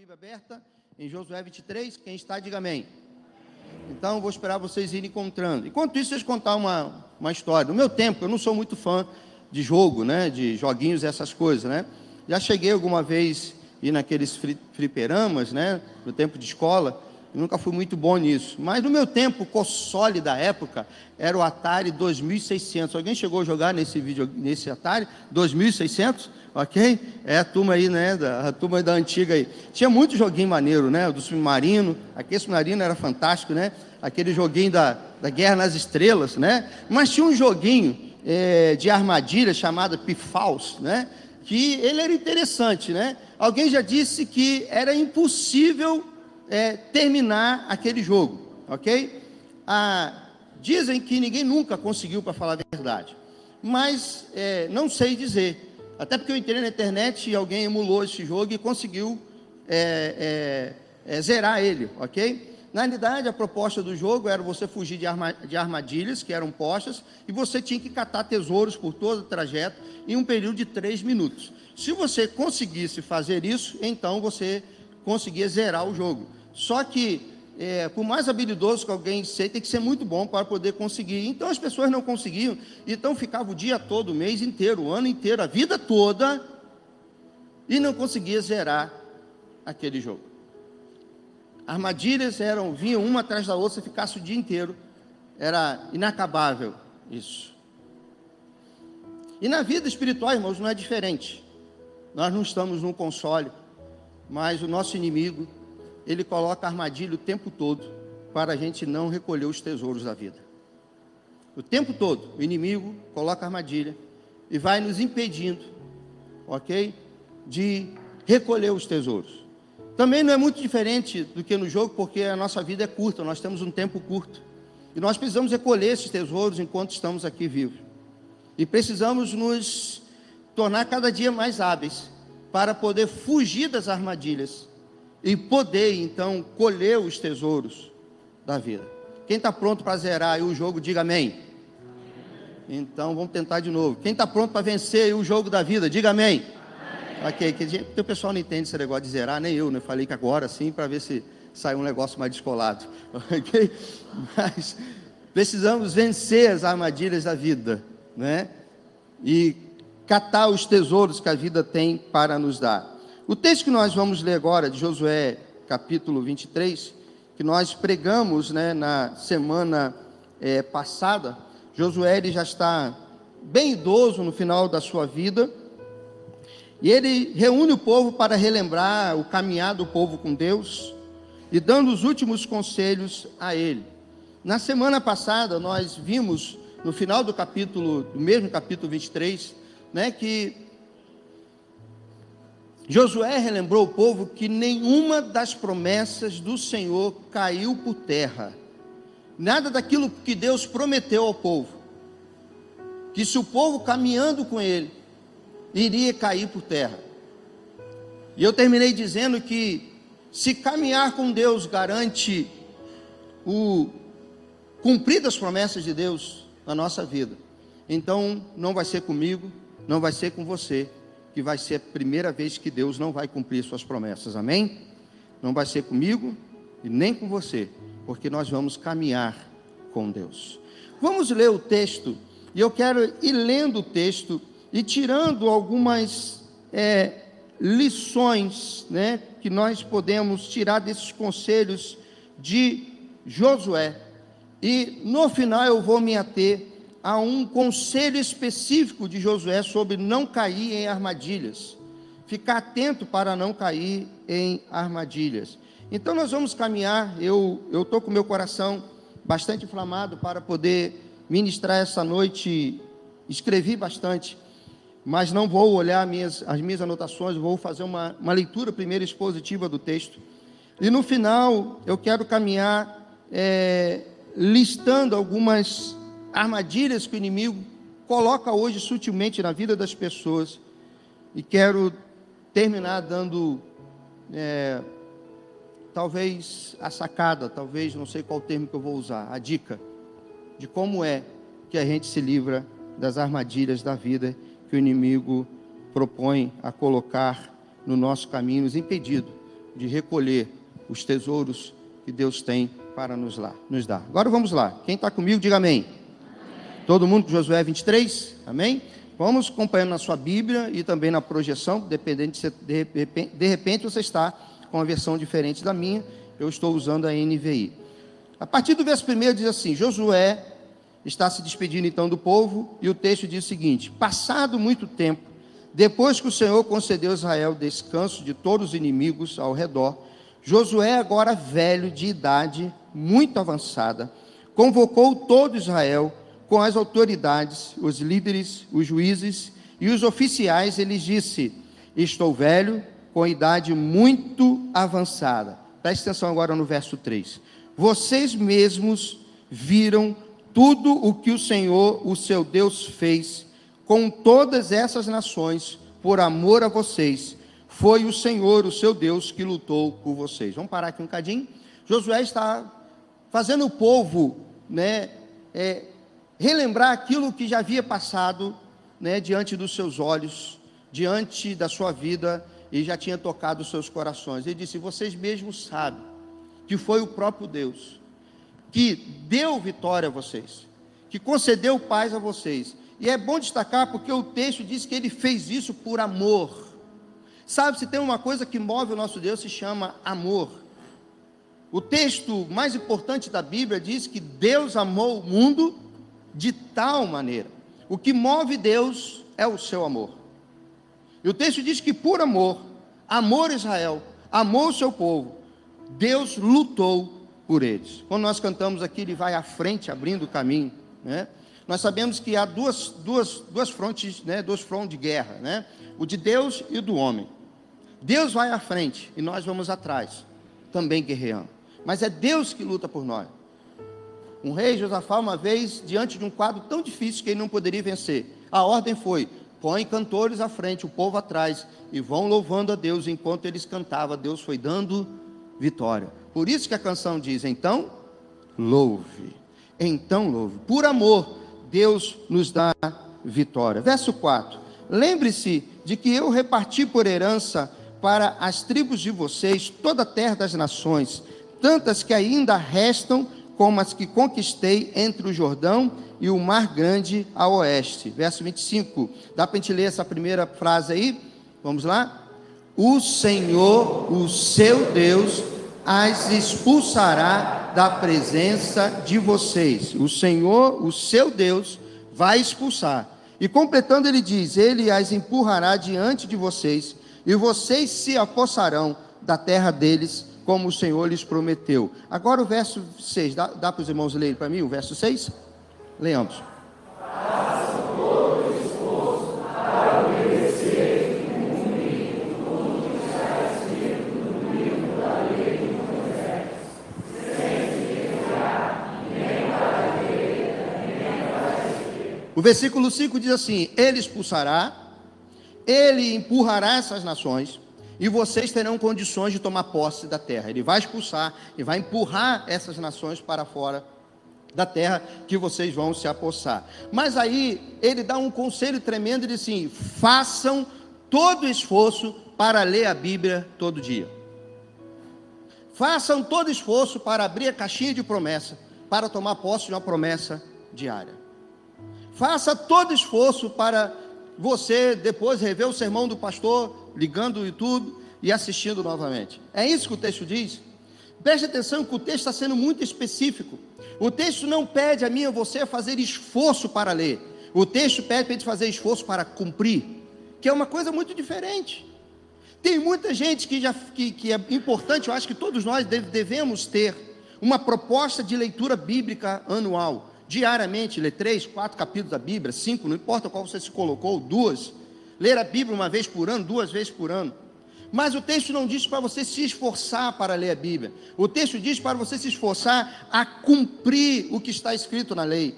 Bíblia aberta em Josué 23. Quem está, diga amém. Então, vou esperar vocês irem encontrando. Enquanto isso, eu contar uma, uma história. No meu tempo, eu não sou muito fã de jogo, né? De joguinhos, essas coisas, né? Já cheguei alguma vez ir naqueles fliperamas, né? No tempo de escola. Eu nunca fui muito bom nisso. Mas no meu tempo, o console da época era o Atari 2600. Alguém chegou a jogar nesse vídeo, nesse Atari 2600? Ok? É a turma aí, né? Da, a turma da antiga aí. Tinha muito joguinho maneiro, né? Do submarino. Aquele submarino era fantástico, né? Aquele joguinho da, da Guerra nas Estrelas, né? Mas tinha um joguinho é, de armadilha chamado Pifaus, né? Que ele era interessante, né? Alguém já disse que era impossível é, terminar aquele jogo, ok? Ah, dizem que ninguém nunca conseguiu, para falar a verdade, mas é, não sei dizer. Até porque eu entrei na internet e alguém emulou esse jogo e conseguiu é, é, é zerar ele, ok? Na realidade, a proposta do jogo era você fugir de, arma, de, armadilhas que eram postas e você tinha que catar tesouros por todo o trajeto em um período de três minutos. Se você conseguisse fazer isso, então você conseguia zerar o jogo. Só que, é, por mais habilidoso que alguém seja, tem que ser muito bom para poder conseguir. Então as pessoas não conseguiam, então ficava o dia todo, o mês inteiro, o ano inteiro, a vida toda, e não conseguia zerar aquele jogo. Armadilhas eram, vinham uma atrás da outra, ficasse o dia inteiro. Era inacabável isso. E na vida espiritual, irmãos, não é diferente. Nós não estamos num console, mas o nosso inimigo ele coloca armadilha o tempo todo para a gente não recolher os tesouros da vida. O tempo todo, o inimigo coloca armadilha e vai nos impedindo, ok? De recolher os tesouros. Também não é muito diferente do que no jogo, porque a nossa vida é curta, nós temos um tempo curto. E nós precisamos recolher esses tesouros enquanto estamos aqui vivos. E precisamos nos tornar cada dia mais hábeis para poder fugir das armadilhas e poder então colher os tesouros da vida. Quem está pronto para zerar o jogo, diga amém. Então vamos tentar de novo. Quem está pronto para vencer o jogo da vida, diga amém. amém. Ok, que o pessoal não entende esse negócio de zerar, nem eu, né? Falei que agora sim, para ver se sai um negócio mais descolado. Ok? Mas precisamos vencer as armadilhas da vida, né? E catar os tesouros que a vida tem para nos dar. O texto que nós vamos ler agora, de Josué, capítulo 23, que nós pregamos né, na semana é, passada, Josué ele já está bem idoso no final da sua vida, e ele reúne o povo para relembrar o caminhar do povo com Deus e dando os últimos conselhos a ele. Na semana passada, nós vimos, no final do capítulo, do mesmo capítulo 23, né, que Josué relembrou o povo que nenhuma das promessas do Senhor caiu por terra. Nada daquilo que Deus prometeu ao povo. Que se o povo caminhando com ele, iria cair por terra. E eu terminei dizendo que se caminhar com Deus garante o cumprir das promessas de Deus na nossa vida, então não vai ser comigo, não vai ser com você, que vai ser a primeira vez que Deus não vai cumprir suas promessas, amém? Não vai ser comigo e nem com você, porque nós vamos caminhar com Deus. Vamos ler o texto, e eu quero ir lendo o texto e tirando algumas é, lições né, que nós podemos tirar desses conselhos de Josué. E no final eu vou me ater a um conselho específico de Josué sobre não cair em armadilhas. Ficar atento para não cair em armadilhas. Então nós vamos caminhar. Eu eu estou com meu coração bastante inflamado para poder ministrar essa noite. Escrevi bastante, mas não vou olhar minhas, as minhas anotações. Vou fazer uma, uma leitura primeiro expositiva do texto. E no final eu quero caminhar é, listando algumas armadilhas que o inimigo coloca hoje sutilmente na vida das pessoas. E quero terminar dando, é, talvez a sacada, talvez não sei qual termo que eu vou usar, a dica de como é que a gente se livra das armadilhas da vida que o inimigo propõe a colocar no nosso caminho, nos impedindo de recolher os tesouros que Deus tem para nos, lá, nos dar. Agora vamos lá. Quem está comigo, diga amém. Todo mundo com Josué 23? Amém? Vamos acompanhando na sua Bíblia e também na projeção, dependendo de, de, repente, de repente você está com uma versão diferente da minha, eu estou usando a NVI. A partir do verso 1 diz assim: Josué está se despedindo então do povo, e o texto diz o seguinte: Passado muito tempo, depois que o Senhor concedeu a Israel descanso de todos os inimigos ao redor, Josué, agora velho de idade muito avançada, convocou todo Israel com as autoridades, os líderes, os juízes e os oficiais. Ele disse: Estou velho, com idade muito avançada. Preste atenção agora no verso 3. Vocês mesmos viram tudo o que o Senhor, o seu Deus, fez com todas essas nações por amor a vocês. Foi o Senhor, o seu Deus, que lutou por vocês. Vamos parar aqui um cadinho. Josué está fazendo o povo, né, é, relembrar aquilo que já havia passado, né, diante dos seus olhos, diante da sua vida e já tinha tocado os seus corações. Ele disse: Vocês mesmos sabem que foi o próprio Deus que deu vitória a vocês, que concedeu paz a vocês. E é bom destacar porque o texto diz que ele fez isso por amor. Sabe, se tem uma coisa que move o nosso Deus, se chama amor. O texto mais importante da Bíblia diz que Deus amou o mundo de tal maneira. O que move Deus é o seu amor. E o texto diz que por amor, amor Israel, amou o seu povo, Deus lutou por eles. Quando nós cantamos aqui, ele vai à frente, abrindo o caminho, né? Nós sabemos que há duas, duas, duas frontes, né? Dois frontes de guerra, né? O de Deus e o do homem. Deus vai à frente e nós vamos atrás, também guerreando. Mas é Deus que luta por nós. Um rei, Josafá, uma vez, diante de um quadro tão difícil que ele não poderia vencer, a ordem foi: põe cantores à frente, o povo atrás, e vão louvando a Deus enquanto eles cantavam. Deus foi dando vitória. Por isso que a canção diz: então, louve. Então, louve. Por amor, Deus nos dá vitória. Verso 4: Lembre-se de que eu reparti por herança para as tribos de vocês toda a terra das nações, tantas que ainda restam, como as que conquistei entre o Jordão e o Mar Grande a oeste. Verso 25. Dá para a gente ler essa primeira frase aí? Vamos lá? O Senhor, o seu Deus, as expulsará da presença de vocês. O Senhor, o seu Deus, vai expulsar. E completando, ele diz: Ele as empurrará diante de vocês, e vocês se apossarão da terra deles, como o Senhor lhes prometeu. Agora o verso 6, dá, dá para os irmãos lerem para mim o verso 6? Leamos. O versículo 5 diz assim: Ele expulsará, ele empurrará essas nações, e vocês terão condições de tomar posse da terra. Ele vai expulsar e vai empurrar essas nações para fora da terra que vocês vão se apossar. Mas aí ele dá um conselho tremendo e diz assim: façam todo esforço para ler a Bíblia todo dia. Façam todo esforço para abrir a caixinha de promessa, para tomar posse de uma promessa diária. Faça todo esforço para você depois rever o sermão do pastor, ligando o YouTube e assistindo novamente. É isso que o texto diz. Preste atenção que o texto está sendo muito específico. O texto não pede a mim a você fazer esforço para ler. O texto pede para a gente fazer esforço para cumprir, que é uma coisa muito diferente. Tem muita gente que, já, que, que é importante, eu acho que todos nós devemos ter uma proposta de leitura bíblica anual diariamente, ler três, quatro capítulos da Bíblia, cinco, não importa qual você se colocou, duas. Ler a Bíblia uma vez por ano, duas vezes por ano. Mas o texto não diz para você se esforçar para ler a Bíblia. O texto diz para você se esforçar a cumprir o que está escrito na lei.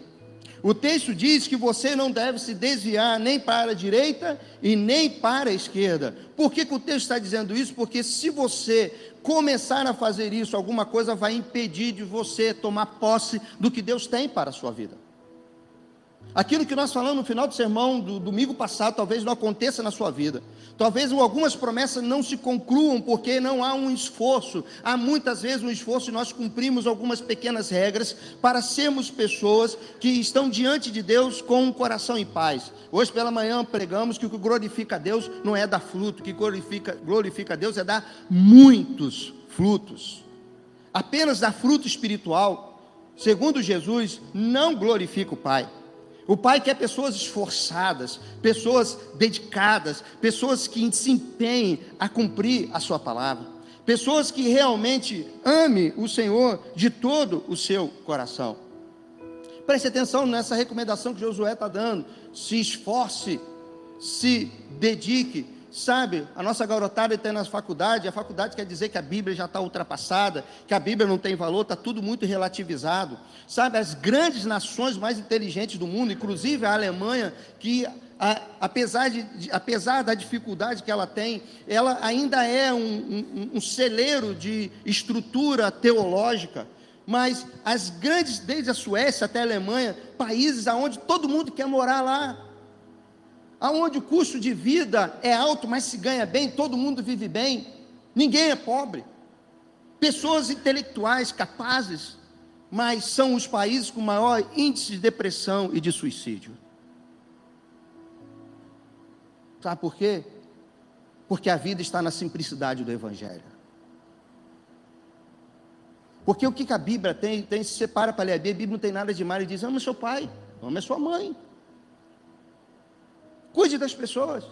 O texto diz que você não deve se desviar nem para a direita e nem para a esquerda. Por que, que o texto está dizendo isso? Porque se você começar a fazer isso, alguma coisa vai impedir de você tomar posse do que Deus tem para a sua vida. Aquilo que nós falamos no final do sermão do domingo passado, talvez não aconteça na sua vida. Talvez algumas promessas não se concluam porque não há um esforço. Há muitas vezes um esforço e nós cumprimos algumas pequenas regras para sermos pessoas que estão diante de Deus com um coração em paz. Hoje pela manhã pregamos que o que glorifica a Deus não é dar fruto, o que glorifica, glorifica a Deus é dar muitos frutos. Apenas dar fruto espiritual, segundo Jesus, não glorifica o Pai. O pai quer pessoas esforçadas, pessoas dedicadas, pessoas que se empenhem a cumprir a sua palavra, pessoas que realmente ame o Senhor de todo o seu coração. Preste atenção nessa recomendação que Josué está dando. Se esforce, se dedique, Sabe, a nossa garotada está na faculdade, a faculdade quer dizer que a Bíblia já está ultrapassada, que a Bíblia não tem valor, está tudo muito relativizado. Sabe, as grandes nações mais inteligentes do mundo, inclusive a Alemanha, que a, apesar, de, apesar da dificuldade que ela tem, ela ainda é um, um, um celeiro de estrutura teológica. Mas as grandes, desde a Suécia até a Alemanha, países aonde todo mundo quer morar lá, aonde o custo de vida é alto, mas se ganha bem, todo mundo vive bem, ninguém é pobre. Pessoas intelectuais capazes, mas são os países com maior índice de depressão e de suicídio. Sabe por quê? Porque a vida está na simplicidade do Evangelho. Porque o que a Bíblia tem, tem se separa para ler a Bíblia, a Bíblia não tem nada de mal, e diz, ama seu pai, ama sua mãe. Cuide das pessoas.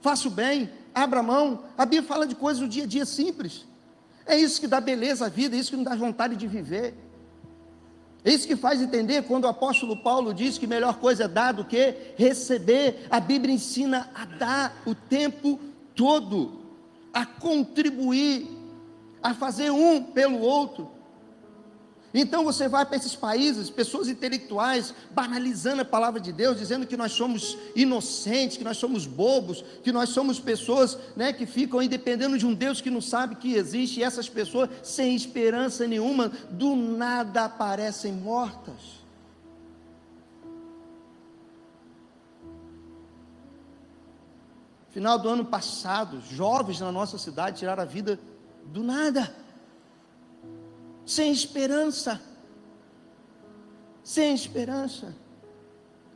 Faça o bem, abra mão. A Bíblia fala de coisas do dia a dia simples. É isso que dá beleza à vida, é isso que nos dá vontade de viver. É isso que faz entender quando o apóstolo Paulo diz que melhor coisa é dar do que receber. A Bíblia ensina a dar o tempo todo, a contribuir, a fazer um pelo outro. Então você vai para esses países, pessoas intelectuais, banalizando a palavra de Deus, dizendo que nós somos inocentes, que nós somos bobos, que nós somos pessoas né, que ficam aí dependendo de um Deus que não sabe que existe, e essas pessoas, sem esperança nenhuma, do nada aparecem mortas. Final do ano passado, jovens na nossa cidade tiraram a vida do nada sem esperança. Sem esperança.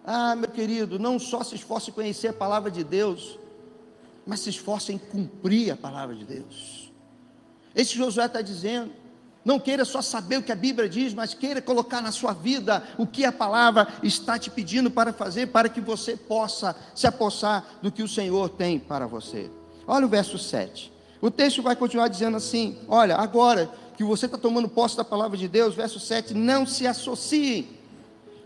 Ah, meu querido, não só se esforce em conhecer a palavra de Deus, mas se esforce em cumprir a palavra de Deus. Esse Josué está dizendo. Não queira só saber o que a Bíblia diz, mas queira colocar na sua vida o que a palavra está te pedindo para fazer, para que você possa se apossar do que o Senhor tem para você. Olha o verso 7. O texto vai continuar dizendo assim: Olha, agora que você está tomando posse da palavra de Deus, verso 7, não se associem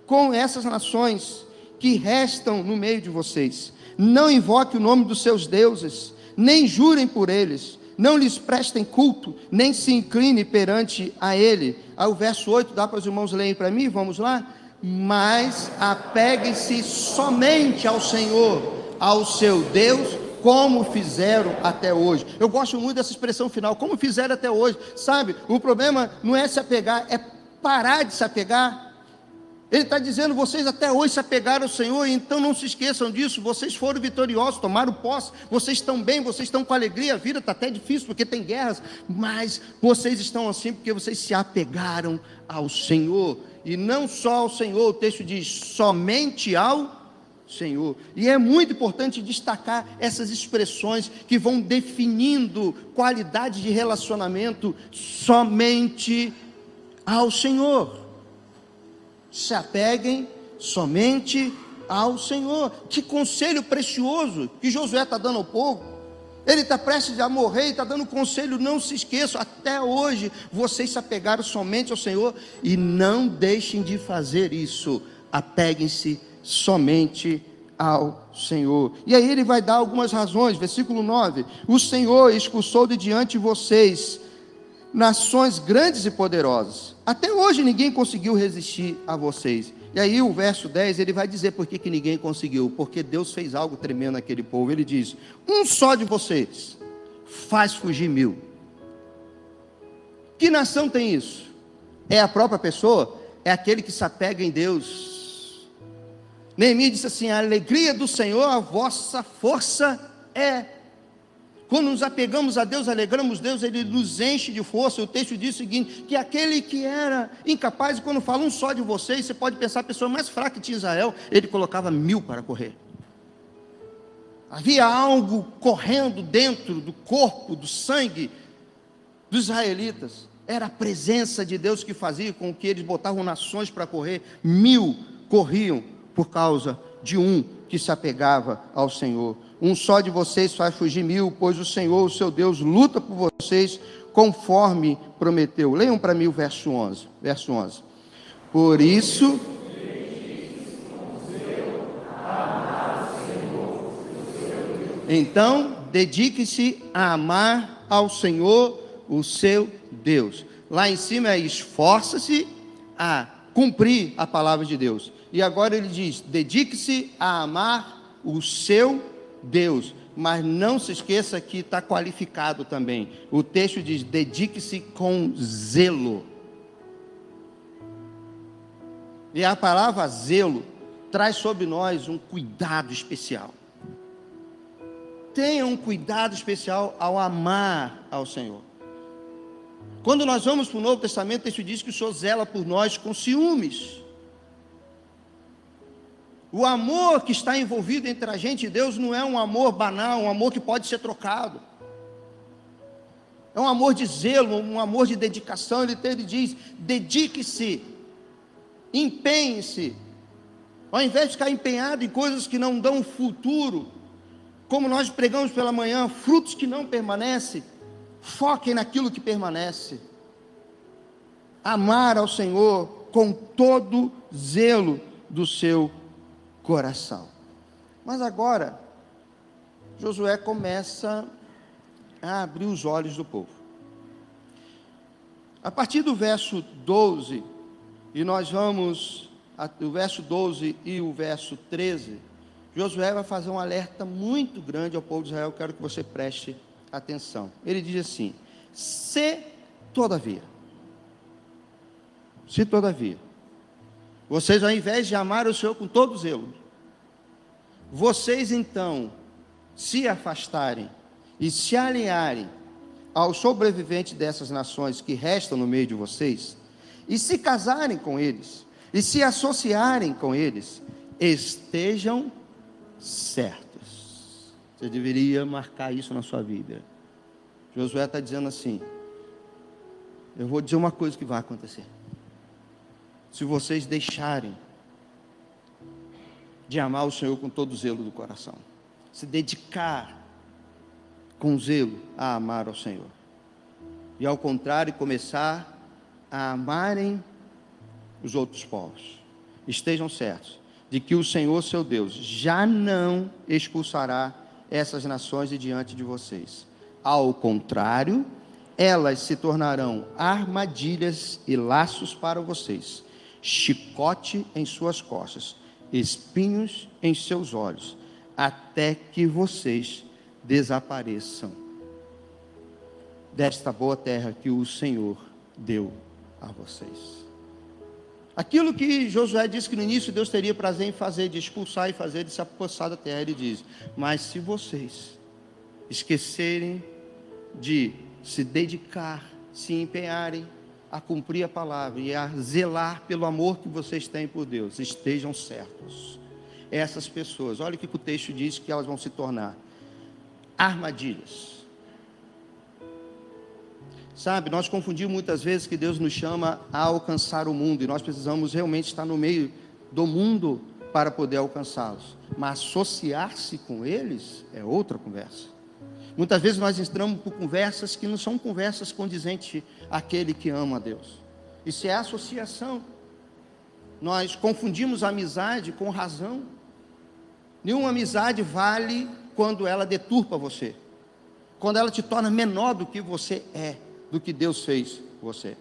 com essas nações que restam no meio de vocês. Não invoque o nome dos seus deuses, nem jurem por eles, não lhes prestem culto, nem se incline perante a ele. Aí o verso 8, dá para os irmãos lerem para mim, vamos lá? Mas apeguem-se somente ao Senhor, ao seu Deus, como fizeram até hoje. Eu gosto muito dessa expressão final, como fizeram até hoje. Sabe, o problema não é se apegar, é parar de se apegar. Ele está dizendo: vocês até hoje se apegaram ao Senhor, então não se esqueçam disso. Vocês foram vitoriosos, tomaram posse, vocês estão bem, vocês estão com alegria. A vida está até difícil porque tem guerras, mas vocês estão assim porque vocês se apegaram ao Senhor. E não só ao Senhor, o texto diz: somente ao Senhor. E é muito importante destacar essas expressões que vão definindo qualidade de relacionamento somente ao Senhor. Se apeguem somente ao Senhor. Que conselho precioso que Josué está dando ao povo. Ele está prestes a morrer e está dando conselho, não se esqueçam, até hoje vocês se apegaram somente ao Senhor e não deixem de fazer isso. Apeguem-se somente ao Senhor. E aí ele vai dar algumas razões, versículo 9: O Senhor expulsou de diante de vocês nações grandes e poderosas. Até hoje ninguém conseguiu resistir a vocês. E aí o verso 10, ele vai dizer por que, que ninguém conseguiu, porque Deus fez algo tremendo naquele povo. Ele diz: "Um só de vocês faz fugir mil". Que nação tem isso? É a própria pessoa? É aquele que se apega em Deus Neemias disse assim: a alegria do Senhor, a vossa força é. Quando nos apegamos a Deus, alegramos Deus, Ele nos enche de força. O texto diz o seguinte: que aquele que era incapaz, quando fala um só de vocês, você pode pensar a pessoa mais fraca que tinha Israel, ele colocava mil para correr. Havia algo correndo dentro do corpo, do sangue dos israelitas. Era a presença de Deus que fazia com que eles botavam nações para correr. Mil corriam por causa de um que se apegava ao Senhor. Um só de vocês faz fugir mil, pois o Senhor, o seu Deus, luta por vocês conforme prometeu. Leiam para mim o verso 11. Verso 11. Por isso. Então, dedique-se a amar ao Senhor, o seu Deus. Lá em cima é esforça-se a cumprir a palavra de Deus. E agora ele diz: dedique-se a amar o seu Deus. Mas não se esqueça que está qualificado também. O texto diz: dedique-se com zelo. E a palavra zelo traz sobre nós um cuidado especial. Tenha um cuidado especial ao amar ao Senhor. Quando nós vamos para o Novo Testamento, isso diz que o Senhor zela por nós com ciúmes. O amor que está envolvido entre a gente e Deus não é um amor banal, um amor que pode ser trocado. É um amor de zelo, um amor de dedicação. Ele, ele diz: dedique-se, empenhe-se. Ao invés de ficar empenhado em coisas que não dão futuro, como nós pregamos pela manhã, frutos que não permanecem, foquem naquilo que permanece. Amar ao Senhor com todo zelo do seu coração. Mas agora, Josué começa a abrir os olhos do povo. A partir do verso 12, e nós vamos, o verso 12 e o verso 13, Josué vai fazer um alerta muito grande ao povo de Israel, quero que você preste atenção. Ele diz assim: se todavia, se todavia, vocês, ao invés de amar o Senhor com todo zelo, vocês então se afastarem e se alinharem aos sobreviventes dessas nações que restam no meio de vocês, e se casarem com eles, e se associarem com eles, estejam certos. Você deveria marcar isso na sua vida. Josué está dizendo assim: eu vou dizer uma coisa que vai acontecer se vocês deixarem de amar o Senhor com todo o zelo do coração, se dedicar com zelo a amar ao Senhor, e ao contrário, começar a amarem os outros povos. Estejam certos de que o Senhor, seu Deus, já não expulsará essas nações de diante de vocês. Ao contrário, elas se tornarão armadilhas e laços para vocês chicote em suas costas, espinhos em seus olhos, até que vocês desapareçam desta boa terra que o Senhor deu a vocês. Aquilo que Josué disse que no início Deus teria prazer em fazer, de expulsar e fazer, de se apossar da terra, ele diz: Mas se vocês esquecerem de se dedicar, se empenharem a cumprir a palavra e a zelar pelo amor que vocês têm por Deus, estejam certos. Essas pessoas, olha o que o texto diz que elas vão se tornar armadilhas. Sabe, nós confundimos muitas vezes que Deus nos chama a alcançar o mundo e nós precisamos realmente estar no meio do mundo para poder alcançá-los. Mas associar-se com eles é outra conversa. Muitas vezes nós entramos por conversas que não são conversas condizentes àquele que ama a Deus. Isso é associação. Nós confundimos amizade com razão. Nenhuma amizade vale quando ela deturpa você. Quando ela te torna menor do que você é, do que Deus fez você.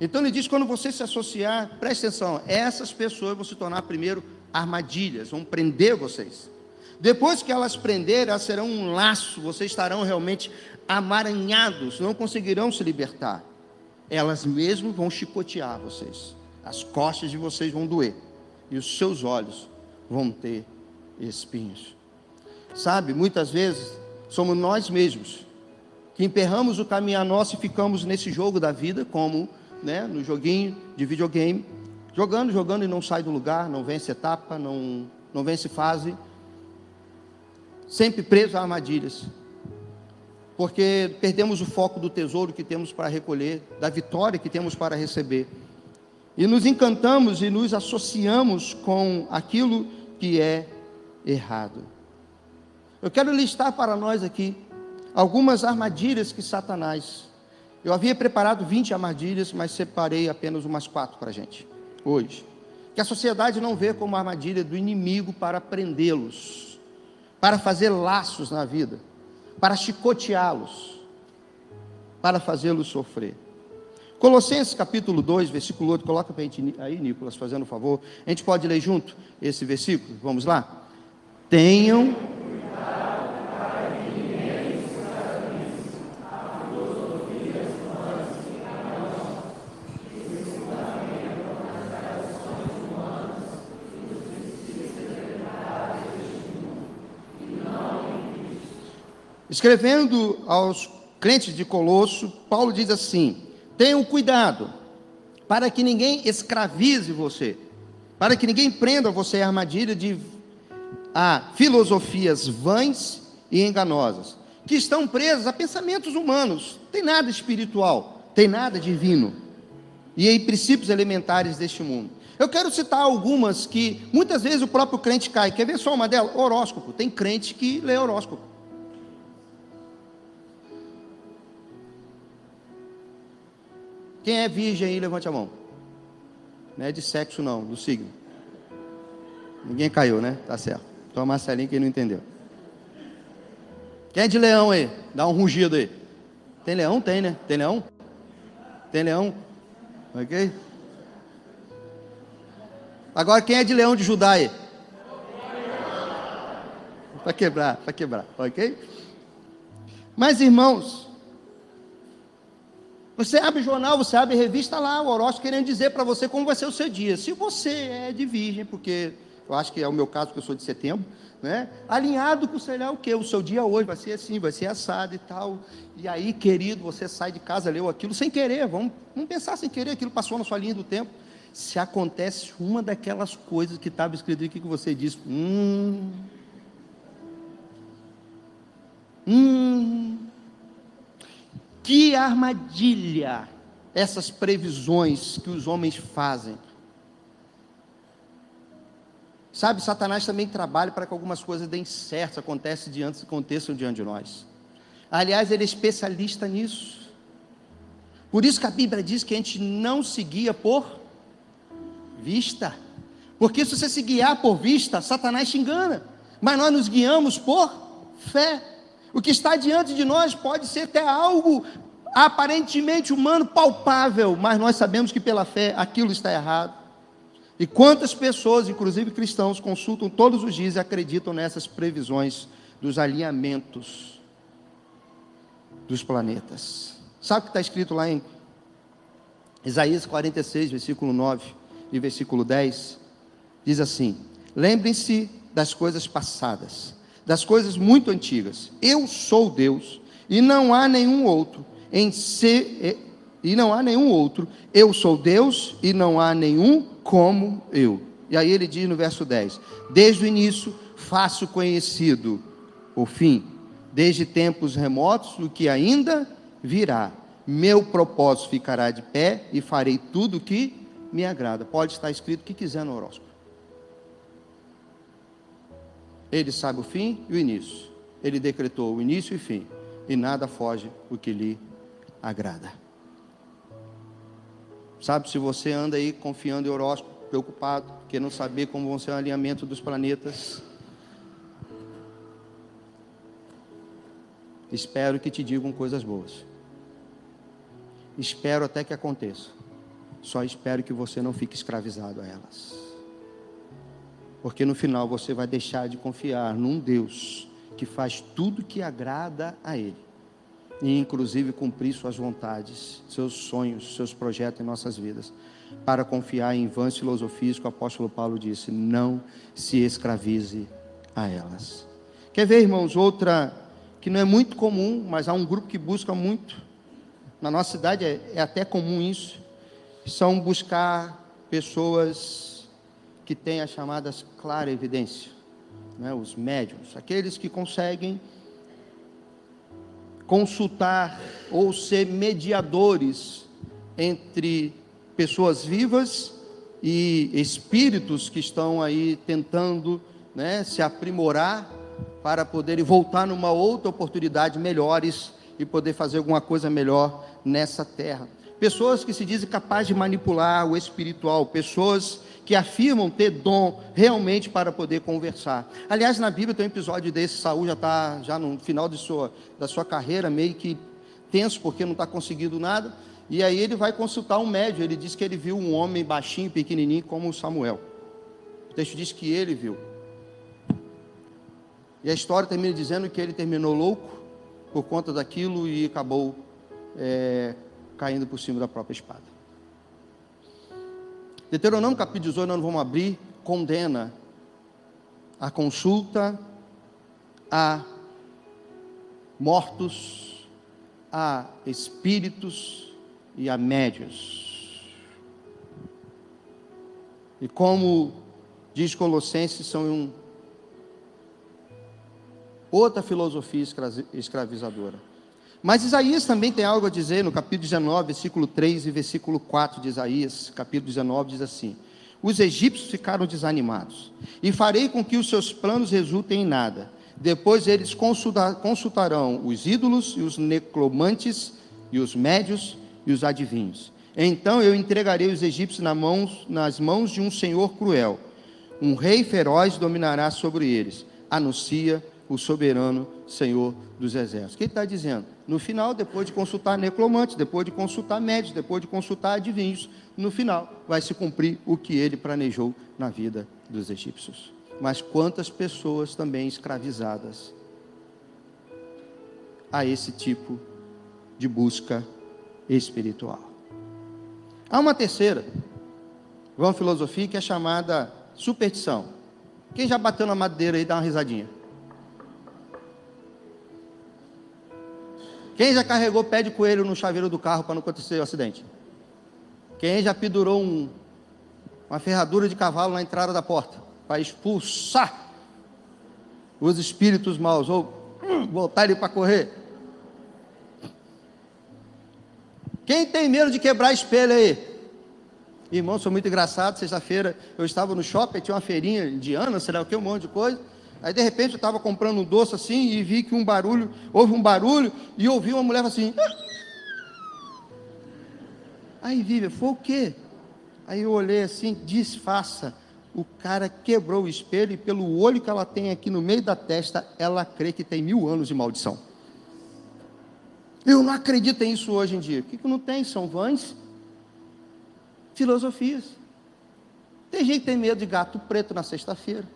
Então ele diz: quando você se associar, preste atenção, essas pessoas vão se tornar primeiro armadilhas, vão prender vocês. Depois que elas prenderem, elas serão um laço, vocês estarão realmente amaranhados, não conseguirão se libertar. Elas mesmo vão chicotear vocês. As costas de vocês vão doer. E os seus olhos vão ter espinhos. Sabe, muitas vezes somos nós mesmos que emperramos o caminhar nosso e ficamos nesse jogo da vida, como né, no joguinho de videogame, jogando, jogando e não sai do lugar, não vence etapa, não, não vence fase, sempre preso a armadilhas, porque perdemos o foco do tesouro que temos para recolher, da vitória que temos para receber, e nos encantamos e nos associamos com aquilo que é errado. Eu quero listar para nós aqui algumas armadilhas que Satanás. Eu havia preparado 20 armadilhas, mas separei apenas umas quatro para a gente, hoje. Que a sociedade não vê como armadilha do inimigo para prendê-los, para fazer laços na vida, para chicoteá-los, para fazê-los sofrer. Colossenses capítulo 2, versículo 8, coloca para a gente aí, Nicolas, fazendo um favor. A gente pode ler junto esse versículo? Vamos lá? Tenham Escrevendo aos crentes de Colosso, Paulo diz assim: tenham cuidado, para que ninguém escravize você, para que ninguém prenda você a armadilha de a filosofias vãs e enganosas, que estão presas a pensamentos humanos, tem nada espiritual, tem nada divino, e em princípios elementares deste mundo. Eu quero citar algumas que muitas vezes o próprio crente cai. Quer ver só uma delas? Horóscopo. Tem crente que lê horóscopo. Quem é virgem aí, levante a mão. Não é de sexo, não, do signo. Ninguém caiu, né? Tá certo. Então, Marcelinho, quem não entendeu. Quem é de leão aí? Dá um rugido aí. Tem leão? Tem, né? Tem leão? Tem leão? Ok? Agora, quem é de leão de Judá aí? Para quebrar, para quebrar, ok? Mas, irmãos, você abre jornal, você abre revista lá, o horóscopo querendo dizer para você como vai ser o seu dia. Se você é de virgem, porque eu acho que é o meu caso, porque eu sou de setembro, né? Alinhado com, sei lá o que, o seu dia hoje vai ser assim, vai ser assado e tal. E aí, querido, você sai de casa, leu aquilo sem querer, vamos, vamos pensar sem querer, aquilo passou na sua linha do tempo. Se acontece uma daquelas coisas que estava escrito aqui que você diz, hum, hum, que armadilha essas previsões que os homens fazem. Sabe, Satanás também trabalha para que algumas coisas deem certo, aconteçam diante, aconteçam diante de nós. Aliás, ele é especialista nisso. Por isso que a Bíblia diz que a gente não se guia por vista. Porque se você se guiar por vista, Satanás te engana. Mas nós nos guiamos por fé. O que está diante de nós pode ser até algo aparentemente humano, palpável, mas nós sabemos que pela fé aquilo está errado. E quantas pessoas, inclusive cristãos, consultam todos os dias e acreditam nessas previsões dos alinhamentos dos planetas? Sabe o que está escrito lá em Isaías 46, versículo 9 e versículo 10? Diz assim: Lembrem-se das coisas passadas das coisas muito antigas. Eu sou Deus e não há nenhum outro em ser e não há nenhum outro. Eu sou Deus e não há nenhum como eu. E aí ele diz no verso 10: Desde o início faço conhecido o fim, desde tempos remotos o que ainda virá. Meu propósito ficará de pé e farei tudo o que me agrada. Pode estar escrito o que quiser no horóscopo. Ele sabe o fim e o início. Ele decretou o início e o fim. E nada foge o que lhe agrada. Sabe, se você anda aí confiando em horóscopo, preocupado, querendo saber como vão ser o alinhamento dos planetas, espero que te digam coisas boas. Espero até que aconteça. Só espero que você não fique escravizado a elas. Porque no final você vai deixar de confiar num Deus que faz tudo que agrada a Ele. e inclusive cumprir suas vontades, seus sonhos, seus projetos em nossas vidas, para confiar em vãs filosofias que o apóstolo Paulo disse: não se escravize a elas. Quer ver, irmãos, outra que não é muito comum, mas há um grupo que busca muito. Na nossa cidade é, é até comum isso. São buscar pessoas que têm as chamadas clara evidência, né? os médiums, aqueles que conseguem consultar ou ser mediadores entre pessoas vivas e espíritos que estão aí tentando né, se aprimorar para poderem voltar numa outra oportunidade melhores e poder fazer alguma coisa melhor nessa terra. Pessoas que se dizem capazes de manipular o espiritual, pessoas que afirmam ter dom realmente para poder conversar. Aliás, na Bíblia tem um episódio desse, Saul já está já no final de sua, da sua carreira, meio que tenso porque não está conseguindo nada. E aí ele vai consultar um médium. Ele diz que ele viu um homem baixinho, pequenininho, como Samuel. O texto diz que ele viu. E a história termina dizendo que ele terminou louco por conta daquilo e acabou é, caindo por cima da própria espada. Deuteronômio capítulo 18, nós não vamos abrir, condena a consulta a mortos, a espíritos e a médios. E como diz Colossenses, são um outra filosofia escravizadora. Mas Isaías também tem algo a dizer no capítulo 19, versículo 3 e versículo 4 de Isaías, capítulo 19, diz assim: Os egípcios ficaram desanimados, e farei com que os seus planos resultem em nada. Depois eles consultarão os ídolos e os necromantes, e os médios e os adivinhos. Então eu entregarei os egípcios nas mãos, de um senhor cruel. Um rei feroz dominará sobre eles. Anuncia o soberano Senhor dos exércitos. O que ele está dizendo? No final, depois de consultar necromantes, depois de consultar médicos, depois de consultar adivinhos, no final vai se cumprir o que ele planejou na vida dos egípcios. Mas quantas pessoas também escravizadas a esse tipo de busca espiritual. Há uma terceira, vão filosofia, que é chamada superstição. Quem já bateu na madeira aí, dá uma risadinha. Quem já carregou pé de coelho no chaveiro do carro para não acontecer o acidente? Quem já pendurou um, uma ferradura de cavalo na entrada da porta para expulsar os espíritos maus ou hum, voltar ele para correr? Quem tem medo de quebrar espelho aí? Irmão, sou muito engraçado. Sexta-feira eu estava no shopping, tinha uma feirinha indiana, sei lá o que, um monte de coisa. Aí de repente eu estava comprando um doce assim e vi que um barulho, houve um barulho e ouvi uma mulher assim. Ah! Aí Vivian, foi o quê? Aí eu olhei assim, disfarça. O cara quebrou o espelho e pelo olho que ela tem aqui no meio da testa, ela crê que tem mil anos de maldição. Eu não acredito nisso hoje em dia. O que, que não tem? São vãs filosofias. Tem gente que tem medo de gato preto na sexta-feira.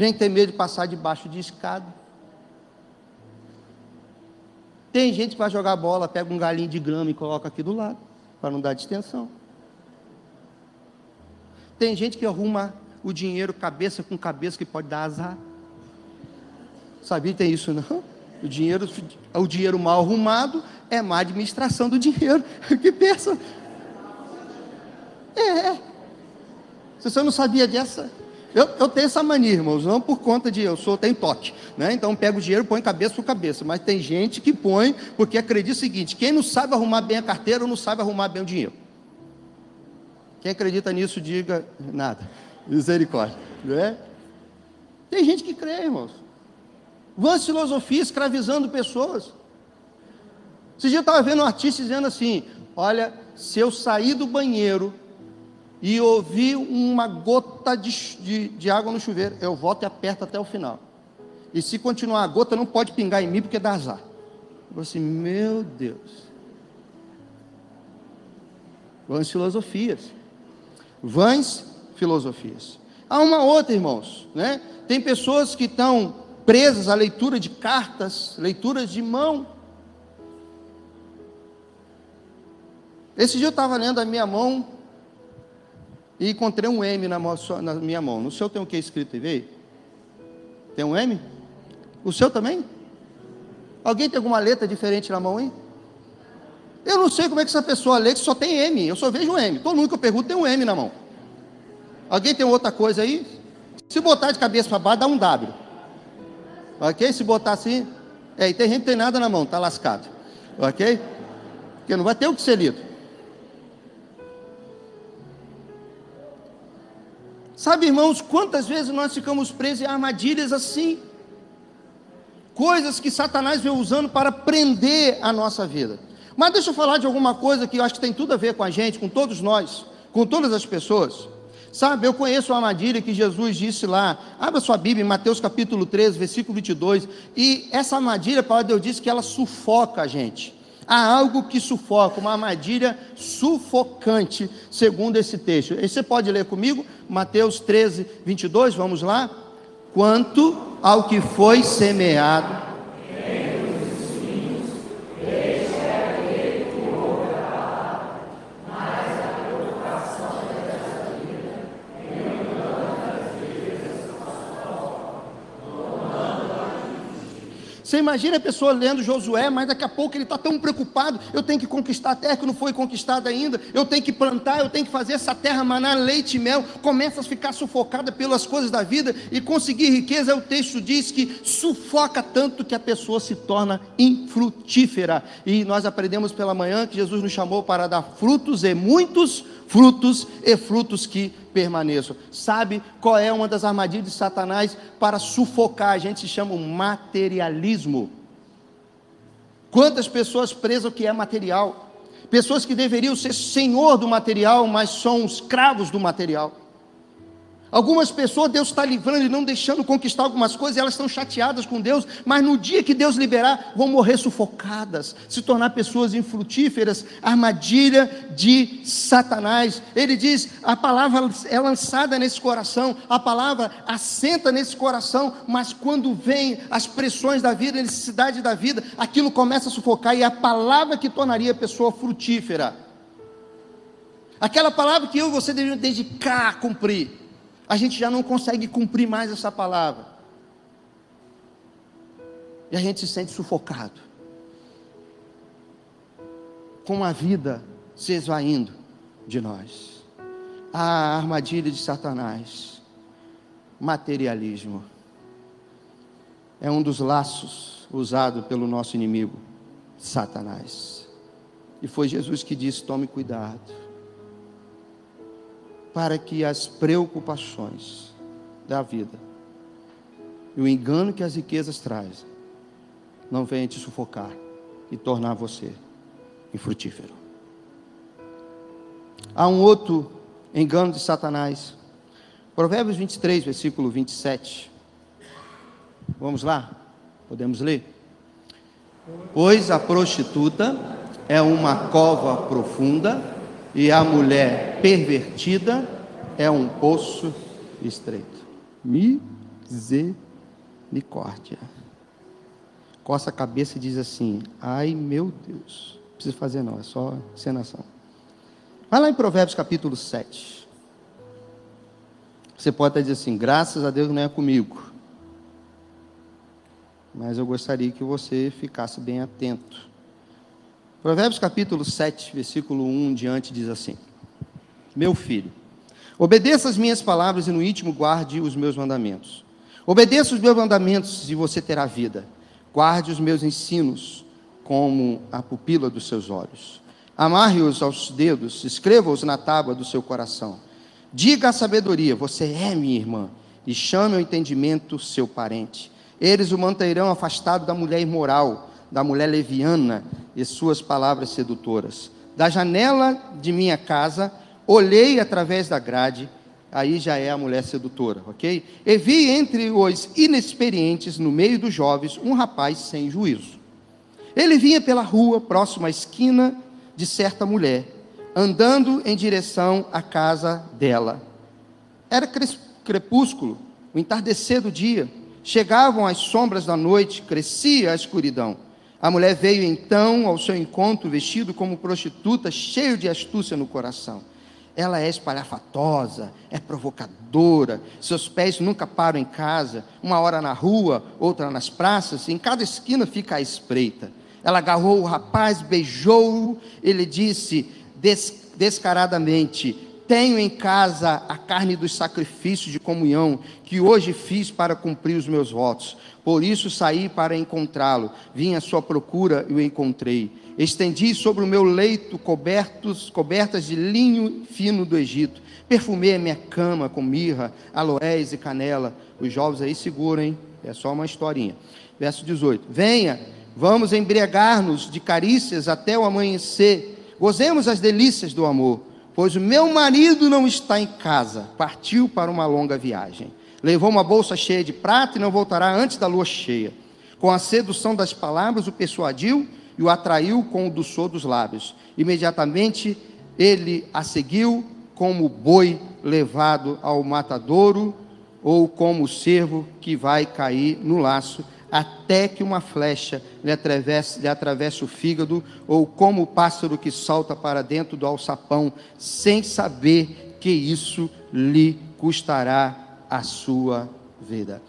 Gente tem medo de passar debaixo de escada. Tem gente que vai jogar bola, pega um galinho de grama e coloca aqui do lado, para não dar distensão. Tem gente que arruma o dinheiro cabeça com cabeça que pode dar azar. Sabia que tem isso não? O dinheiro, o dinheiro mal arrumado é má administração do dinheiro. que pensa? É. Se você não sabia dessa, eu, eu, tenho essa mania, irmãos, não por conta de eu sou, tem toque, né? Então pega o dinheiro, põe cabeça por cabeça. Mas tem gente que põe, porque acredita o seguinte: quem não sabe arrumar bem a carteira, não sabe arrumar bem o dinheiro. Quem acredita nisso, diga nada. Misericórdia. Né? Tem gente que crê, irmãos. Vãs filosofia escravizando pessoas. Esse dia eu estava vendo um artista dizendo assim: olha, se eu sair do banheiro e ouvir uma gota de, de, de, água no chuveiro, eu volto e aperto até o final. E se continuar a gota, não pode pingar em mim porque dá azar. Eu assim, meu Deus. Vãs filosofias. Vãs filosofias. Há uma outra, irmãos, né? Tem pessoas que estão presas à leitura de cartas, leituras de mão. Esse dia eu estava lendo a minha mão e encontrei um M na, na minha mão. No seu tem o que escrito aí? Veio? Tem um M? O seu também? Alguém tem alguma letra diferente na mão aí? Eu não sei como é que essa pessoa lê que só tem M. Eu só vejo um M. Todo mundo que eu pergunto tem um M na mão. Alguém tem outra coisa aí? Se botar de cabeça para baixo, dá um W. Ok? Se botar assim. É, e tem gente que tem nada na mão, está lascado. Ok? Porque não vai ter o que ser lido. Sabe, irmãos, quantas vezes nós ficamos presos em armadilhas assim? Coisas que Satanás vem usando para prender a nossa vida. Mas deixa eu falar de alguma coisa que eu acho que tem tudo a ver com a gente, com todos nós, com todas as pessoas. Sabe, eu conheço a armadilha que Jesus disse lá. Abra sua Bíblia em Mateus capítulo 13, versículo 22. E essa armadilha, a palavra de Deus diz que ela sufoca a gente. Há algo que sufoca, uma armadilha sufocante, segundo esse texto. E você pode ler comigo? Mateus 13, 22, vamos lá? Quanto ao que foi semeado Você imagina a pessoa lendo Josué, mas daqui a pouco ele está tão preocupado. Eu tenho que conquistar a terra que não foi conquistada ainda. Eu tenho que plantar, eu tenho que fazer essa terra manar leite e mel. Começa a ficar sufocada pelas coisas da vida e conseguir riqueza. O texto diz que sufoca tanto que a pessoa se torna infrutífera. E nós aprendemos pela manhã que Jesus nos chamou para dar frutos e muitos frutos e frutos que permaneçam. Sabe qual é uma das armadilhas de Satanás para sufocar? A gente se chama o materialismo. Quantas pessoas presas ao que é material? Pessoas que deveriam ser senhor do material, mas são escravos do material. Algumas pessoas Deus está livrando e não deixando conquistar algumas coisas, elas estão chateadas com Deus, mas no dia que Deus liberar, vão morrer sufocadas, se tornar pessoas infrutíferas, armadilha de Satanás. Ele diz: a palavra é lançada nesse coração, a palavra assenta nesse coração, mas quando vem as pressões da vida, a necessidade da vida, aquilo começa a sufocar, e é a palavra que tornaria a pessoa frutífera. Aquela palavra que eu e você deveriam dedicar a cumprir a gente já não consegue cumprir mais essa palavra. E a gente se sente sufocado. Com a vida se esvaindo de nós. A armadilha de Satanás. Materialismo. É um dos laços usado pelo nosso inimigo, Satanás. E foi Jesus que disse: tome cuidado para que as preocupações da vida e o engano que as riquezas trazem não venham te sufocar e tornar você infrutífero. Há um outro engano de Satanás. Provérbios 23, versículo 27. Vamos lá? Podemos ler? Pois a prostituta é uma cova profunda e a mulher pervertida é um poço estreito. Misericórdia. Coça a cabeça e diz assim: Ai meu Deus. Não precisa fazer, não, é só encenação. Vai lá em Provérbios capítulo 7. Você pode estar dizendo assim: graças a Deus não é comigo. Mas eu gostaria que você ficasse bem atento. Provérbios capítulo 7, versículo 1 diante diz assim: Meu filho, obedeça as minhas palavras e no íntimo guarde os meus mandamentos. Obedeça os meus mandamentos e você terá vida. Guarde os meus ensinos como a pupila dos seus olhos. Amarre-os aos dedos, escreva-os na tábua do seu coração. Diga à sabedoria: Você é minha irmã, e chame ao entendimento seu parente. Eles o manterão afastado da mulher imoral da mulher leviana e suas palavras sedutoras. Da janela de minha casa, olhei através da grade, aí já é a mulher sedutora, ok? E vi entre os inexperientes, no meio dos jovens, um rapaz sem juízo. Ele vinha pela rua, próximo à esquina de certa mulher, andando em direção à casa dela. Era crepúsculo, o entardecer do dia. Chegavam as sombras da noite, crescia a escuridão. A mulher veio então ao seu encontro vestido como prostituta, cheio de astúcia no coração. Ela é espalhafatosa, é provocadora, seus pés nunca param em casa, uma hora na rua, outra nas praças, em cada esquina fica à espreita. Ela agarrou o rapaz, beijou-o, ele disse des descaradamente: Tenho em casa a carne dos sacrifícios de comunhão que hoje fiz para cumprir os meus votos. Por isso saí para encontrá-lo. Vim à sua procura e o encontrei. Estendi sobre o meu leito cobertos, cobertas de linho fino do Egito. Perfumei a minha cama com mirra, aloés e canela. Os jovens aí seguram, hein? É só uma historinha. Verso 18: Venha, vamos embriagar-nos de carícias até o amanhecer. Gozemos as delícias do amor, pois o meu marido não está em casa, partiu para uma longa viagem. Levou uma bolsa cheia de prata e não voltará antes da lua cheia. Com a sedução das palavras, o persuadiu e o atraiu com o doçor dos lábios. Imediatamente ele a seguiu como boi levado ao matadouro ou como cervo que vai cair no laço, até que uma flecha lhe atravesse, lhe atravesse o fígado, ou como o pássaro que salta para dentro do alçapão, sem saber que isso lhe custará a sua vida.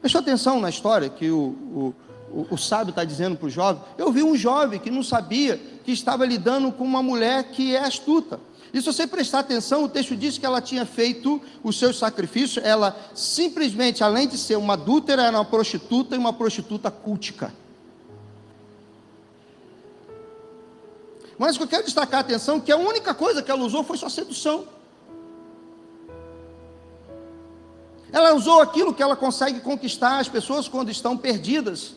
Prestou atenção na história que o, o o, o sábio está dizendo para o jovem. Eu vi um jovem que não sabia que estava lidando com uma mulher que é astuta. E se você prestar atenção, o texto diz que ela tinha feito os seus sacrifícios, ela simplesmente, além de ser uma adúltera, era uma prostituta e uma prostituta cultica. Mas o que eu quero destacar a atenção que a única coisa que ela usou foi sua sedução. Ela usou aquilo que ela consegue conquistar as pessoas quando estão perdidas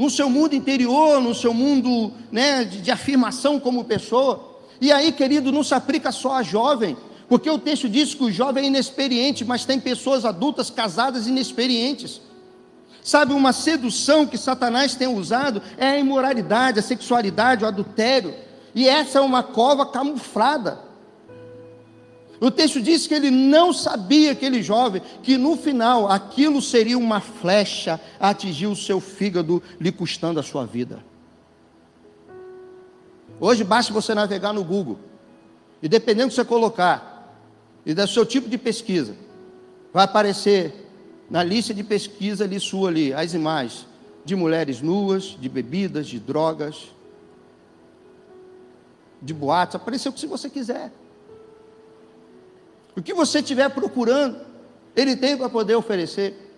no seu mundo interior, no seu mundo né, de, de afirmação como pessoa. E aí, querido, não se aplica só a jovem, porque o texto diz que o jovem é inexperiente, mas tem pessoas adultas casadas inexperientes. Sabe, uma sedução que Satanás tem usado é a imoralidade, a sexualidade, o adultério. E essa é uma cova camuflada. O texto diz que ele não sabia, aquele jovem, que no final aquilo seria uma flecha a atingir o seu fígado, lhe custando a sua vida. Hoje basta você navegar no Google, e dependendo do que você colocar, e do seu tipo de pesquisa, vai aparecer na lista de pesquisa ali sua ali, as imagens de mulheres nuas, de bebidas, de drogas, de boates, apareceu o que você quiser. O que você estiver procurando, ele tem para poder oferecer.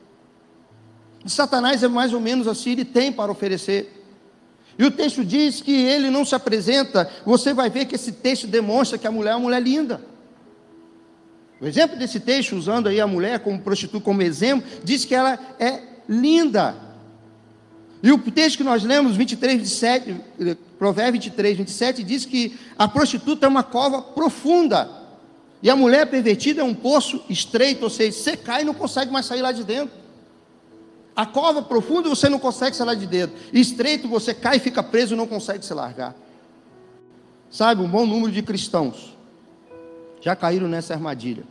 Satanás é mais ou menos assim, ele tem para oferecer. E o texto diz que ele não se apresenta, você vai ver que esse texto demonstra que a mulher é uma mulher linda. O exemplo desse texto, usando aí a mulher como prostituta como exemplo, diz que ela é linda. E o texto que nós lemos, 23, 27, Provérbio 23, 27, diz que a prostituta é uma cova profunda. E a mulher pervertida é um poço estreito, ou seja, você cai e não consegue mais sair lá de dentro. A cova profunda você não consegue sair lá de dentro. Estreito você cai e fica preso e não consegue se largar. Sabe, um bom número de cristãos já caíram nessa armadilha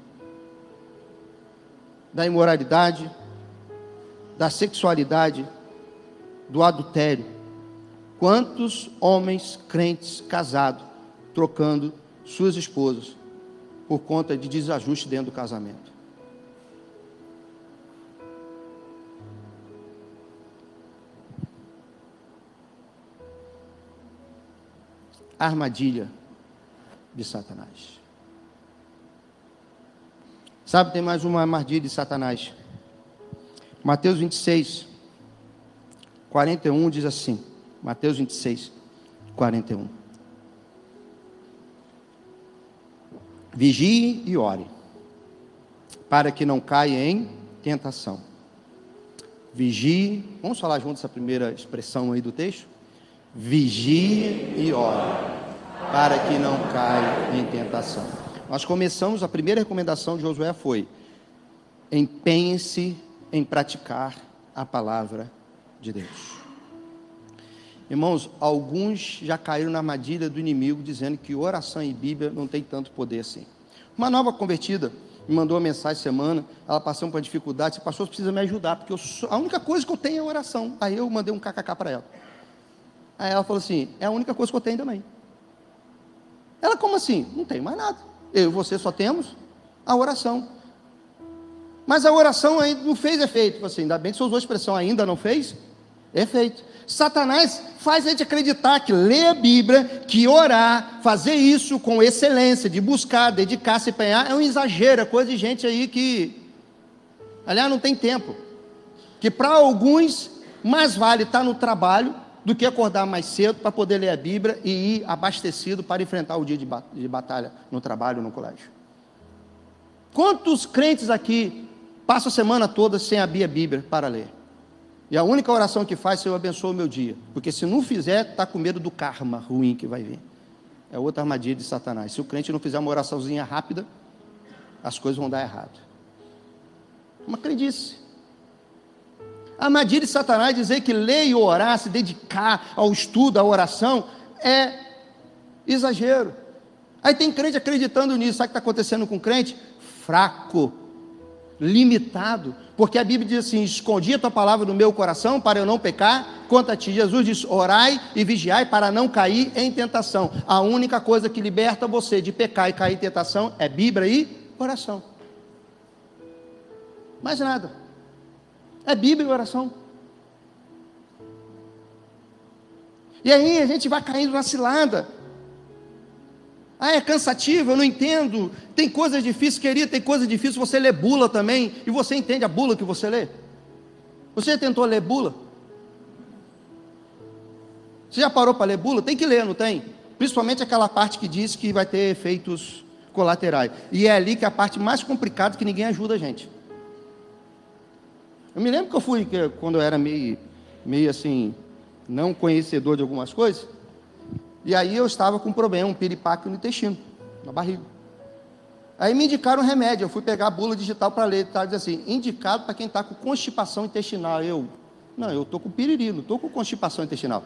da imoralidade, da sexualidade, do adultério. Quantos homens crentes casados trocando suas esposas por conta de desajuste dentro do casamento. Armadilha de Satanás. Sabe, tem mais uma armadilha de Satanás. Mateus 26, 41 diz assim: Mateus 26, 41. Vigie e ore, para que não caia em tentação. Vigie, vamos falar juntos essa primeira expressão aí do texto? Vigie e ore, para que não caia em tentação. Nós começamos, a primeira recomendação de Josué foi: empenhe-se em praticar a palavra de Deus. Irmãos, alguns já caíram na armadilha do inimigo dizendo que oração e Bíblia não tem tanto poder assim. Uma nova convertida me mandou uma mensagem semana, ela passou por uma dificuldade, disse, pastor, precisa me ajudar, porque sou, a única coisa que eu tenho é oração. Aí eu mandei um kkk para ela. Aí ela falou assim, é a única coisa que eu tenho também. Ela, como assim? Não tem mais nada. Eu e você só temos a oração. Mas a oração ainda não fez efeito. Assim, ainda bem que você usou a expressão ainda não fez efeito. Satanás faz a gente acreditar que ler a Bíblia, que orar, fazer isso com excelência, de buscar, dedicar, se empenhar, é um exagero, é coisa de gente aí que, aliás, não tem tempo. Que para alguns, mais vale estar no trabalho do que acordar mais cedo para poder ler a Bíblia e ir abastecido para enfrentar o dia de batalha no trabalho, no colégio. Quantos crentes aqui passam a semana toda sem abrir a Bíblia para ler? E a única oração que faz, Senhor, abençoa o meu dia. Porque se não fizer, está com medo do karma ruim que vai vir. É outra armadilha de Satanás. Se o crente não fizer uma oraçãozinha rápida, as coisas vão dar errado. Uma crendice. A armadilha de Satanás dizer que ler e orar, se dedicar ao estudo, à oração, é exagero. Aí tem crente acreditando nisso. Sabe o que está acontecendo com o crente? Fraco limitado, porque a Bíblia diz assim: escondi a tua palavra no meu coração para eu não pecar. Quanto a ti, Jesus diz: orai e vigiai para não cair em tentação. A única coisa que liberta você de pecar e cair em tentação é Bíblia e oração. Mais nada. É Bíblia e oração. E aí a gente vai caindo na cilada. Ah, é cansativo, eu não entendo. Tem coisas difíceis, querido, tem coisas difíceis. Você lê bula também, e você entende a bula que você lê? Você tentou ler bula? Você já parou para ler bula? Tem que ler, não tem? Principalmente aquela parte que diz que vai ter efeitos colaterais. E é ali que é a parte mais complicada que ninguém ajuda a gente. Eu me lembro que eu fui, quando eu era meio, meio assim, não conhecedor de algumas coisas, e aí eu estava com um problema, um piripaque no intestino, na barriga. Aí me indicaram um remédio, eu fui pegar a bula digital para ler, tá, diz assim, indicado para quem está com constipação intestinal. Eu, não, eu estou com piriri, não estou com constipação intestinal.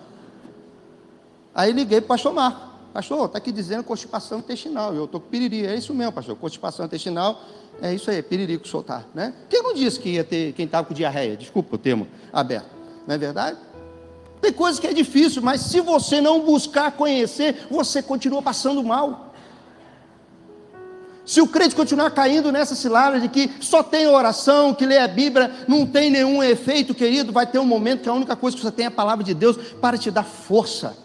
Aí liguei para o pastor Marco. Pastor, está aqui dizendo constipação intestinal. Eu estou com piriri. É isso mesmo, pastor. Constipação intestinal é isso aí, piriri que soltar. Né? Quem não disse que ia ter quem estava com diarreia? Desculpa o termo aberto. Não é verdade? Tem coisas que é difícil, mas se você não buscar conhecer, você continua passando mal. Se o crente continuar caindo nessa cilada de que só tem oração, que lê a Bíblia, não tem nenhum efeito, querido, vai ter um momento que a única coisa que você tem é a palavra de Deus para te dar força.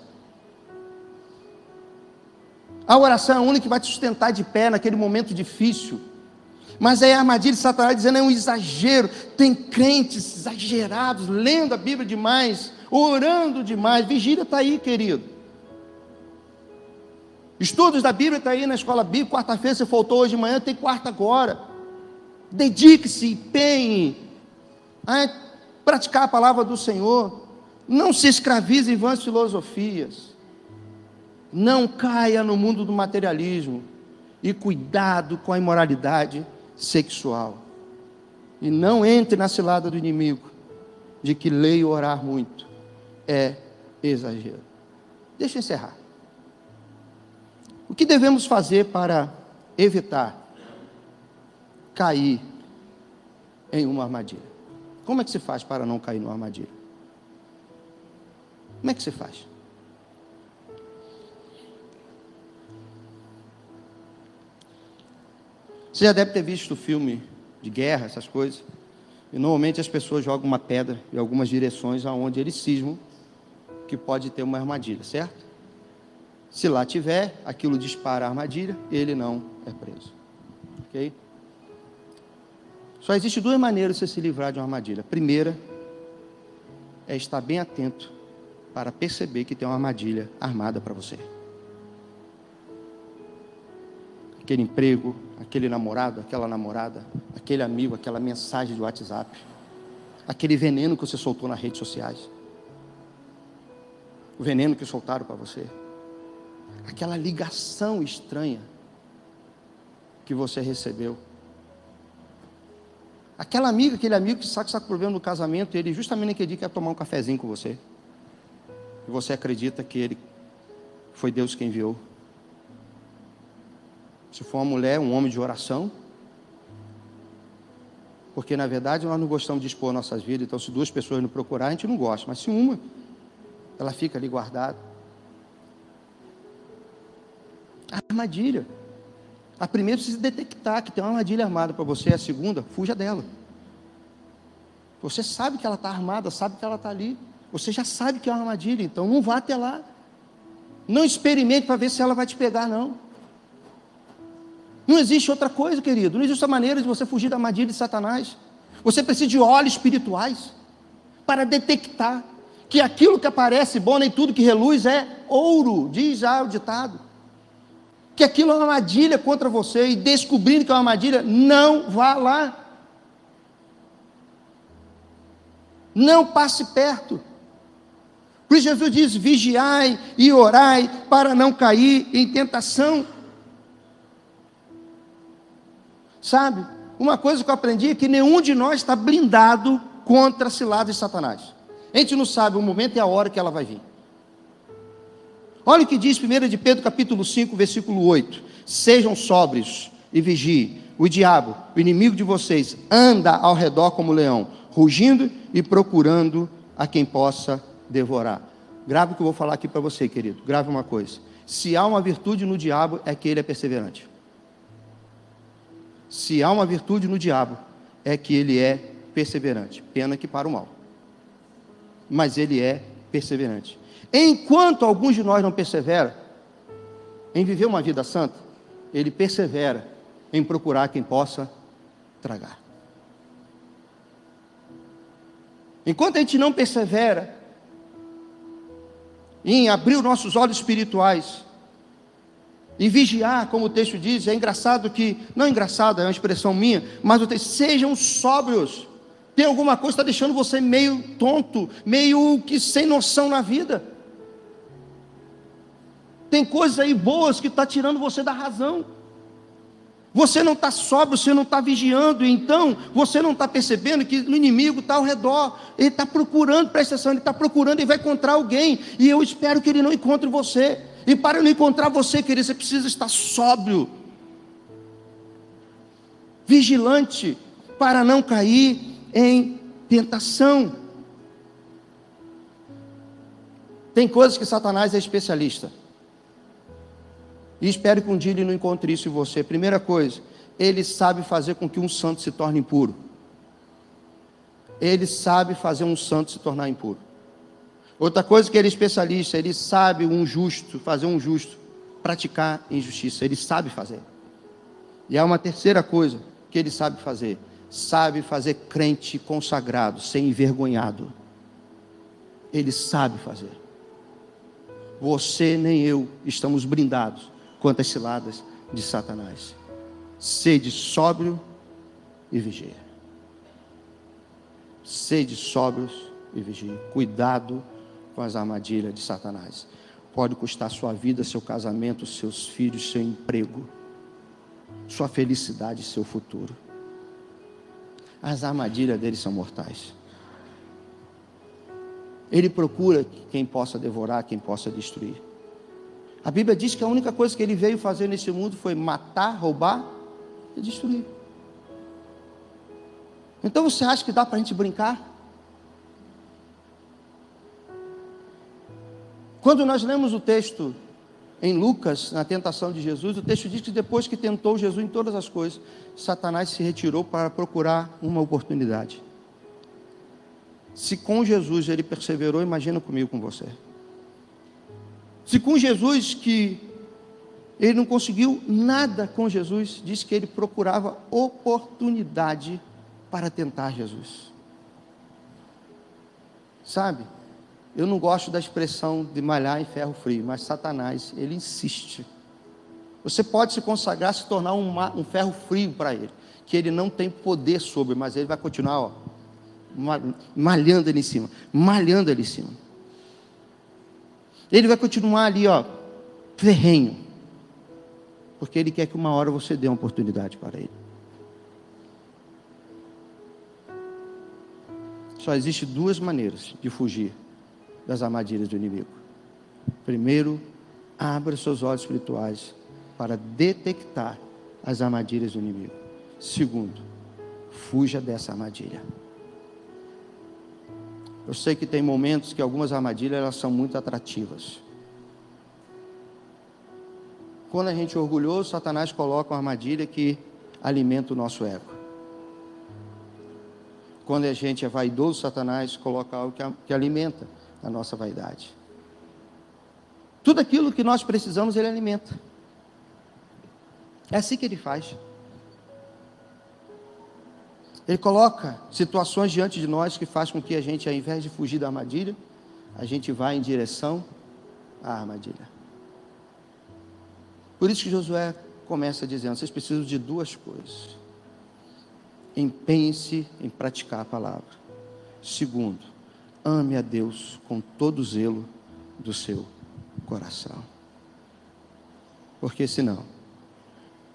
A oração é a única que vai te sustentar de pé naquele momento difícil. Mas aí a armadilha de Satanás dizendo é um exagero. Tem crentes exagerados, lendo a Bíblia demais, orando demais. Vigília está aí, querido. Estudos da Bíblia está aí na escola bíblica. Quarta-feira você faltou hoje de manhã, tem quarta agora. Dedique-se, empenhe a praticar a palavra do Senhor. Não se escravize em vãs filosofias. Não caia no mundo do materialismo. E cuidado com a imoralidade sexual. E não entre na cilada do inimigo de que leio orar muito é exagero. Deixa eu encerrar. O que devemos fazer para evitar cair em uma armadilha? Como é que se faz para não cair numa armadilha? Como é que se faz? Você já deve ter visto filme de guerra, essas coisas. E normalmente as pessoas jogam uma pedra em algumas direções aonde eles cismam que pode ter uma armadilha, certo? Se lá tiver, aquilo dispara a armadilha, ele não é preso. Ok? Só existe duas maneiras de você se livrar de uma armadilha. A primeira é estar bem atento para perceber que tem uma armadilha armada para você. aquele emprego, aquele namorado, aquela namorada, aquele amigo, aquela mensagem de WhatsApp, aquele veneno que você soltou nas redes sociais, o veneno que soltaram para você, aquela ligação estranha que você recebeu. Aquela amiga, aquele amigo que sabe que está com problema no casamento, ele justamente naquele dia quer tomar um cafezinho com você. E você acredita que ele foi Deus quem enviou. Se for uma mulher, um homem de oração, Porque na verdade nós não gostamos de expor nossas vidas, então se duas pessoas não procurar, a gente não gosta, mas se uma, ela fica ali guardada. Armadilha. A primeira precisa detectar que tem uma armadilha armada para você, a segunda, fuja dela. Você sabe que ela está armada, sabe que ela está ali. Você já sabe que é uma armadilha, então não vá até lá. Não experimente para ver se ela vai te pegar, não. Não existe outra coisa, querido. Não existe outra maneira de você fugir da armadilha de Satanás. Você precisa de olhos espirituais para detectar que aquilo que aparece bom nem tudo que reluz é ouro, diz já o ditado. Que aquilo é uma armadilha contra você e descobrindo que é uma armadilha, não vá lá. Não passe perto. Por isso Jesus diz: vigiai e orai para não cair em tentação. Sabe? Uma coisa que eu aprendi é que nenhum de nós está blindado contra a cilada de Satanás. A gente não sabe o momento e a hora que ela vai vir. Olha o que diz 1 de Pedro capítulo 5, versículo 8. Sejam sóbrios e vigiem. O diabo, o inimigo de vocês, anda ao redor como leão, rugindo e procurando a quem possa devorar. Grave o que eu vou falar aqui para você, querido. Grave uma coisa. Se há uma virtude no diabo, é que ele é perseverante. Se há uma virtude no diabo, é que ele é perseverante. Pena que para o mal. Mas ele é perseverante. Enquanto alguns de nós não perseveram em viver uma vida santa, ele persevera em procurar quem possa tragar. Enquanto a gente não persevera em abrir os nossos olhos espirituais e vigiar, como o texto diz, é engraçado que, não é engraçado, é uma expressão minha, mas o texto, sejam sóbrios. Tem alguma coisa que está deixando você meio tonto, meio que sem noção na vida. Tem coisas aí boas que está tirando você da razão. Você não está sóbrio, você não está vigiando, então você não está percebendo que o inimigo está ao redor, ele está procurando, presta atenção, ele está procurando e vai encontrar alguém, e eu espero que ele não encontre você. E para não encontrar você, querido, você precisa estar sóbrio, vigilante, para não cair em tentação. Tem coisas que Satanás é especialista. E espero que um dia ele não encontre isso em você. Primeira coisa, ele sabe fazer com que um santo se torne impuro. Ele sabe fazer um santo se tornar impuro. Outra coisa que ele é especialista, ele sabe um justo, fazer um justo, praticar injustiça. Ele sabe fazer. E há uma terceira coisa que ele sabe fazer: sabe fazer crente consagrado, sem envergonhado. Ele sabe fazer. Você nem eu estamos brindados quanto às ciladas de Satanás. Sede sóbrio e vigia. Sede sóbrios e vigia. Cuidado com as armadilhas de Satanás. Pode custar sua vida, seu casamento, seus filhos, seu emprego, sua felicidade, seu futuro. As armadilhas dele são mortais. Ele procura quem possa devorar, quem possa destruir. A Bíblia diz que a única coisa que ele veio fazer nesse mundo foi matar, roubar e destruir. Então você acha que dá para a gente brincar? Quando nós lemos o texto em Lucas, na tentação de Jesus, o texto diz que depois que tentou Jesus em todas as coisas, Satanás se retirou para procurar uma oportunidade. Se com Jesus ele perseverou, imagina comigo com você. Se com Jesus que ele não conseguiu nada com Jesus, diz que ele procurava oportunidade para tentar Jesus. Sabe? Eu não gosto da expressão de malhar em ferro frio, mas Satanás, ele insiste. Você pode se consagrar, se tornar um, um ferro frio para ele, que ele não tem poder sobre, mas ele vai continuar ó, malhando ali em cima, malhando ali em cima. Ele vai continuar ali, ó, ferrenho. Porque ele quer que uma hora você dê uma oportunidade para ele. Só existe duas maneiras de fugir das armadilhas do inimigo. Primeiro, abra seus olhos espirituais para detectar as armadilhas do inimigo. Segundo, fuja dessa armadilha. Eu sei que tem momentos que algumas armadilhas elas são muito atrativas. Quando a gente é orgulhoso, Satanás coloca uma armadilha que alimenta o nosso ego. Quando a gente é vaidoso, Satanás coloca algo que, que alimenta a nossa vaidade. Tudo aquilo que nós precisamos, ele alimenta. É assim que ele faz. Ele coloca situações diante de nós que faz com que a gente, ao invés de fugir da armadilha, a gente vá em direção à armadilha. Por isso que Josué começa dizendo: vocês precisam de duas coisas. Empenhe-se em praticar a palavra. Segundo, ame a Deus com todo o zelo do seu coração. Porque senão,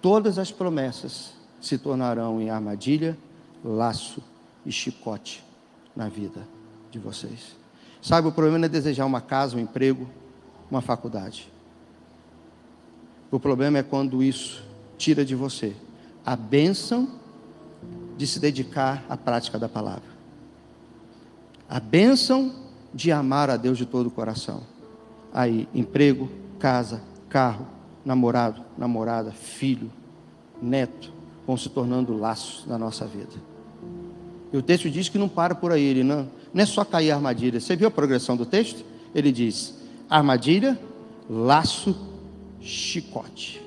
todas as promessas se tornarão em armadilha, laço e chicote na vida de vocês. Sabe, o problema não é desejar uma casa, um emprego, uma faculdade. O problema é quando isso tira de você a bênção de se dedicar à prática da palavra. A bênção de amar a Deus de todo o coração. Aí, emprego, casa, carro, namorado, namorada, filho, neto, vão se tornando laços na nossa vida. E o texto diz que não para por aí, ele não, não é só cair a armadilha. Você viu a progressão do texto? Ele diz: armadilha, laço, chicote.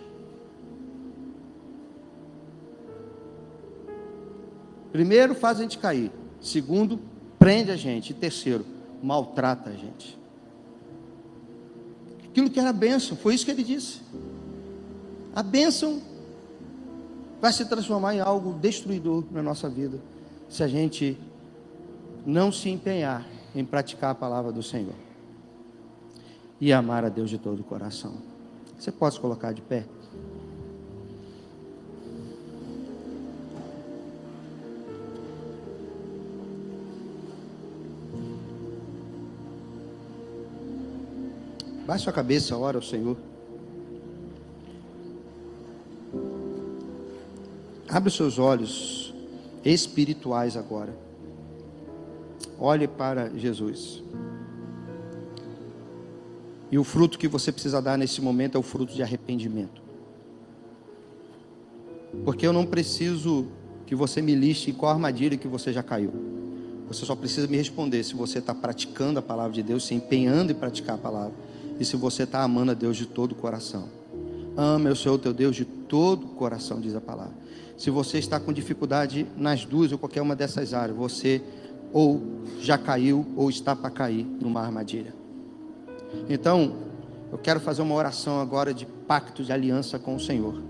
Primeiro, faz a gente cair. Segundo, prende a gente. E terceiro, maltrata a gente. Aquilo que era bênção, foi isso que ele disse. A bênção vai se transformar em algo destruidor na nossa vida, se a gente não se empenhar em praticar a palavra do Senhor e amar a Deus de todo o coração. Você pode se colocar de pé? Baixe sua cabeça, ora ao Senhor. Abre os seus olhos espirituais agora. Olhe para Jesus. E o fruto que você precisa dar nesse momento é o fruto de arrependimento. Porque eu não preciso que você me liste em qual armadilha que você já caiu. Você só precisa me responder se você está praticando a palavra de Deus, se empenhando em praticar a palavra, e se você está amando a Deus de todo o coração. Ama o Senhor teu Deus de todo o coração, diz a palavra. Se você está com dificuldade nas duas ou qualquer uma dessas áreas, você ou já caiu ou está para cair numa armadilha. Então, eu quero fazer uma oração agora de pacto de aliança com o Senhor.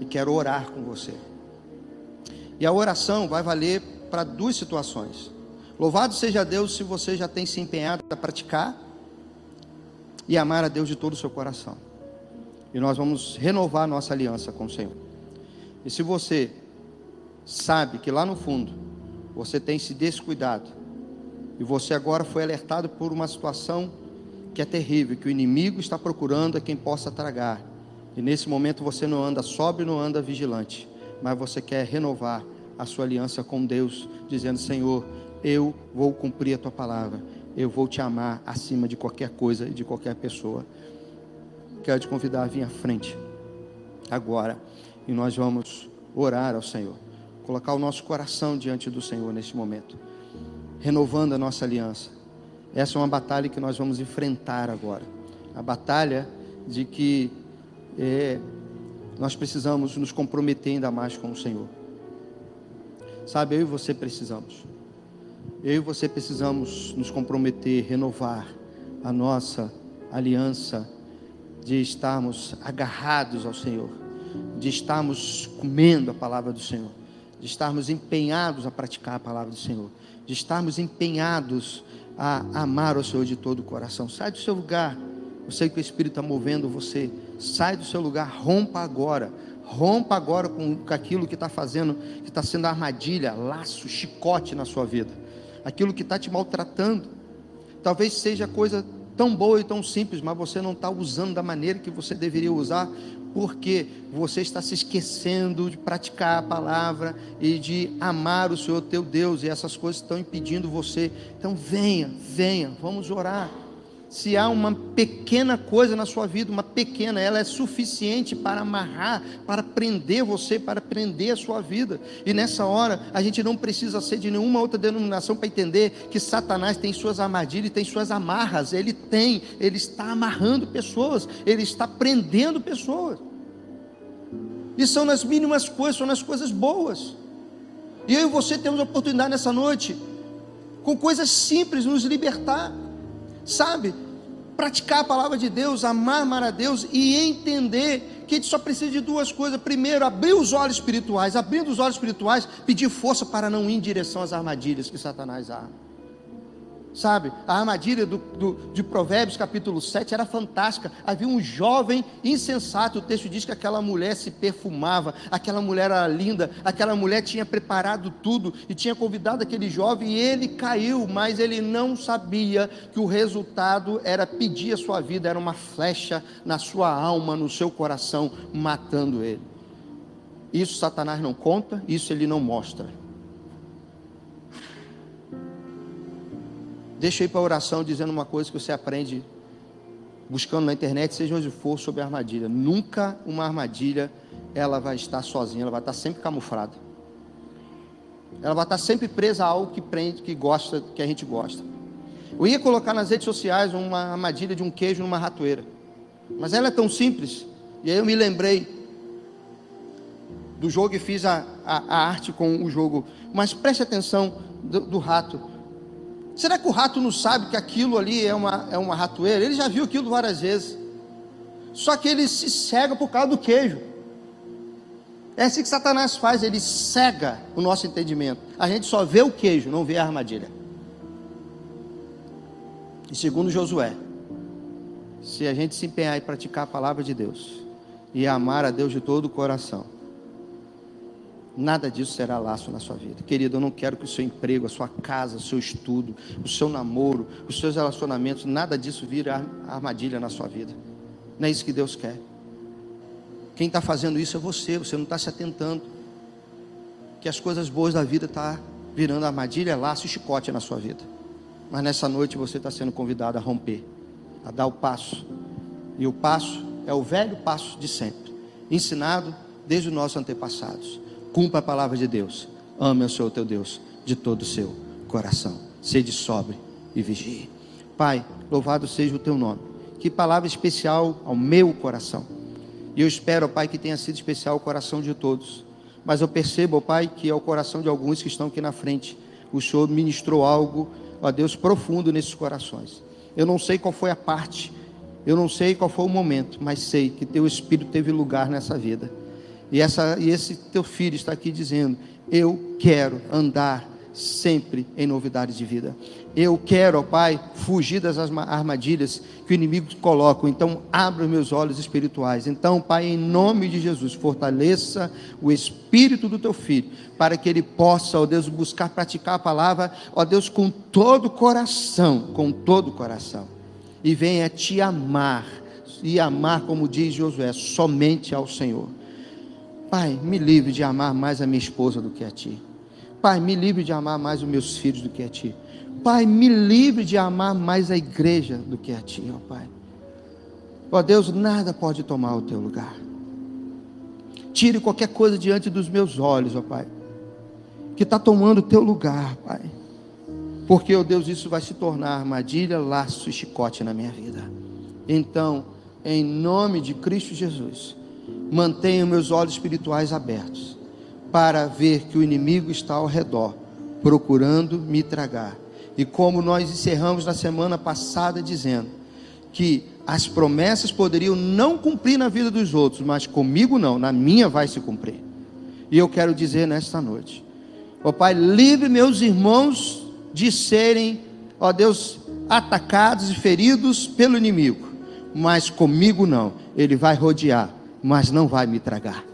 E quero orar com você. E a oração vai valer para duas situações. Louvado seja Deus se você já tem se empenhado a praticar e amar a Deus de todo o seu coração. E nós vamos renovar nossa aliança com o Senhor. E se você sabe que lá no fundo você tem se descuidado e você agora foi alertado por uma situação que é terrível, que o inimigo está procurando a quem possa tragar. E nesse momento você não anda sóbrio, não anda vigilante, mas você quer renovar a sua aliança com Deus, dizendo: Senhor, eu vou cumprir a tua palavra, eu vou te amar acima de qualquer coisa e de qualquer pessoa. Quero te convidar a vir à frente agora e nós vamos orar ao Senhor, colocar o nosso coração diante do Senhor neste momento, renovando a nossa aliança essa é uma batalha que nós vamos enfrentar agora. A batalha de que é, nós precisamos nos comprometer ainda mais com o Senhor. Sabe, eu e você precisamos. Eu e você precisamos nos comprometer, renovar a nossa aliança de estarmos agarrados ao Senhor, de estarmos comendo a palavra do Senhor, de estarmos empenhados a praticar a palavra do Senhor, de estarmos empenhados a amar o Senhor de todo o coração. Sai do seu lugar. Eu sei que o Espírito está movendo você. Sai do seu lugar, rompa agora. Rompa agora com, aquilo que está fazendo, que está sendo armadilha, laço, chicote na sua vida. Aquilo que está te maltratando. Talvez seja coisa tão boa e tão simples, mas você não está usando da maneira que você deveria usar, porque você está se esquecendo de praticar a palavra e de amar o Senhor teu Deus, e essas coisas estão impedindo você. Então venha, venha, vamos orar. Se há uma pequena coisa na sua vida, uma pequena, ela é suficiente para amarrar, para prender você, para prender a sua vida. E nessa hora, a gente não precisa ser de nenhuma outra denominação para entender que Satanás tem suas armadilhas, tem suas amarras. Ele tem, ele está amarrando pessoas, ele está prendendo pessoas. E são nas mínimas coisas, são nas coisas boas. E eu e você temos a oportunidade nessa noite, com coisas simples, nos libertar sabe? Praticar a palavra de Deus, amar, amar a Deus e entender que a gente só precisa de duas coisas. Primeiro, abrir os olhos espirituais. Abrindo os olhos espirituais, pedir força para não ir em direção às armadilhas que Satanás arma. Sabe, a armadilha do, do, de Provérbios capítulo 7 era fantástica. Havia um jovem insensato. O texto diz que aquela mulher se perfumava, aquela mulher era linda, aquela mulher tinha preparado tudo e tinha convidado aquele jovem e ele caiu, mas ele não sabia que o resultado era pedir a sua vida, era uma flecha na sua alma, no seu coração, matando ele. Isso Satanás não conta, isso ele não mostra. Deixa ir para a oração dizendo uma coisa que você aprende buscando na internet, seja onde for, sobre a armadilha. Nunca uma armadilha ela vai estar sozinha, ela vai estar sempre camuflada. Ela vai estar sempre presa a algo que prende, que gosta, que a gente gosta. Eu ia colocar nas redes sociais uma armadilha de um queijo numa ratoeira. Mas ela é tão simples. E aí eu me lembrei do jogo e fiz a, a, a arte com o jogo. Mas preste atenção do, do rato. Será que o rato não sabe que aquilo ali é uma, é uma ratoeira? Ele já viu aquilo várias vezes. Só que ele se cega por causa do queijo. É assim que Satanás faz, ele cega o nosso entendimento. A gente só vê o queijo, não vê a armadilha. E segundo Josué, se a gente se empenhar em praticar a palavra de Deus e amar a Deus de todo o coração, Nada disso será laço na sua vida. Querido, eu não quero que o seu emprego, a sua casa, o seu estudo, o seu namoro, os seus relacionamentos, nada disso vire armadilha na sua vida. Não é isso que Deus quer. Quem está fazendo isso é você, você não está se atentando. Que as coisas boas da vida estão tá virando armadilha, laço e chicote na sua vida. Mas nessa noite você está sendo convidado a romper, a dar o passo. E o passo é o velho passo de sempre, ensinado desde os nossos antepassados Cumpra a palavra de Deus. Ame o Senhor teu Deus de todo o seu coração. Sede sobre e vigie. Pai, louvado seja o teu nome. Que palavra especial ao meu coração. E eu espero, Pai, que tenha sido especial ao coração de todos. Mas eu percebo, Pai, que é o coração de alguns que estão aqui na frente. O Senhor ministrou algo, ó Deus, profundo nesses corações. Eu não sei qual foi a parte, eu não sei qual foi o momento, mas sei que teu Espírito teve lugar nessa vida. E, essa, e esse teu filho está aqui dizendo: Eu quero andar sempre em novidades de vida. Eu quero, ó Pai, fugir das armadilhas que o inimigo coloca. Então, abra os meus olhos espirituais. Então, Pai, em nome de Jesus, fortaleça o espírito do teu filho, para que ele possa, ó Deus, buscar praticar a palavra, ó Deus, com todo o coração, com todo o coração. E venha te amar, e amar, como diz Josué, somente ao Senhor. Pai, me livre de amar mais a minha esposa do que a Ti. Pai, me livre de amar mais os meus filhos do que a Ti. Pai, me livre de amar mais a igreja do que a Ti, ó Pai. Ó Deus, nada pode tomar o Teu lugar. Tire qualquer coisa diante dos meus olhos, ó Pai, que está tomando o Teu lugar, Pai. Porque, ó Deus, isso vai se tornar armadilha, laço e chicote na minha vida. Então, em nome de Cristo Jesus mantenho meus olhos espirituais abertos para ver que o inimigo está ao redor, procurando me tragar. E como nós encerramos na semana passada dizendo que as promessas poderiam não cumprir na vida dos outros, mas comigo não, na minha vai se cumprir. E eu quero dizer nesta noite, ó Pai, livre meus irmãos de serem, ó Deus, atacados e feridos pelo inimigo, mas comigo não, ele vai rodear mas não vai me tragar.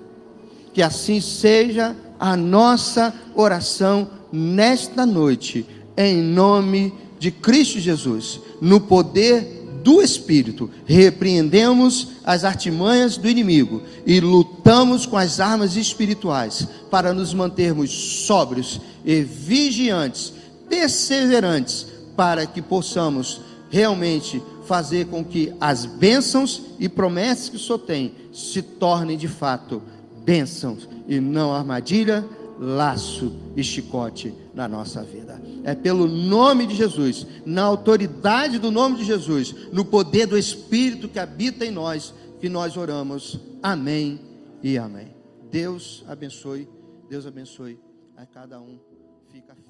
Que assim seja a nossa oração nesta noite, em nome de Cristo Jesus, no poder do Espírito, repreendemos as artimanhas do inimigo e lutamos com as armas espirituais para nos mantermos sóbrios e vigiantes, perseverantes, para que possamos realmente fazer com que as bênçãos e promessas que o Senhor tem se tornem de fato bênçãos e não armadilha, laço e chicote na nossa vida. É pelo nome de Jesus, na autoridade do nome de Jesus, no poder do Espírito que habita em nós, que nós oramos. Amém e amém. Deus abençoe, Deus abençoe a cada um. Fica.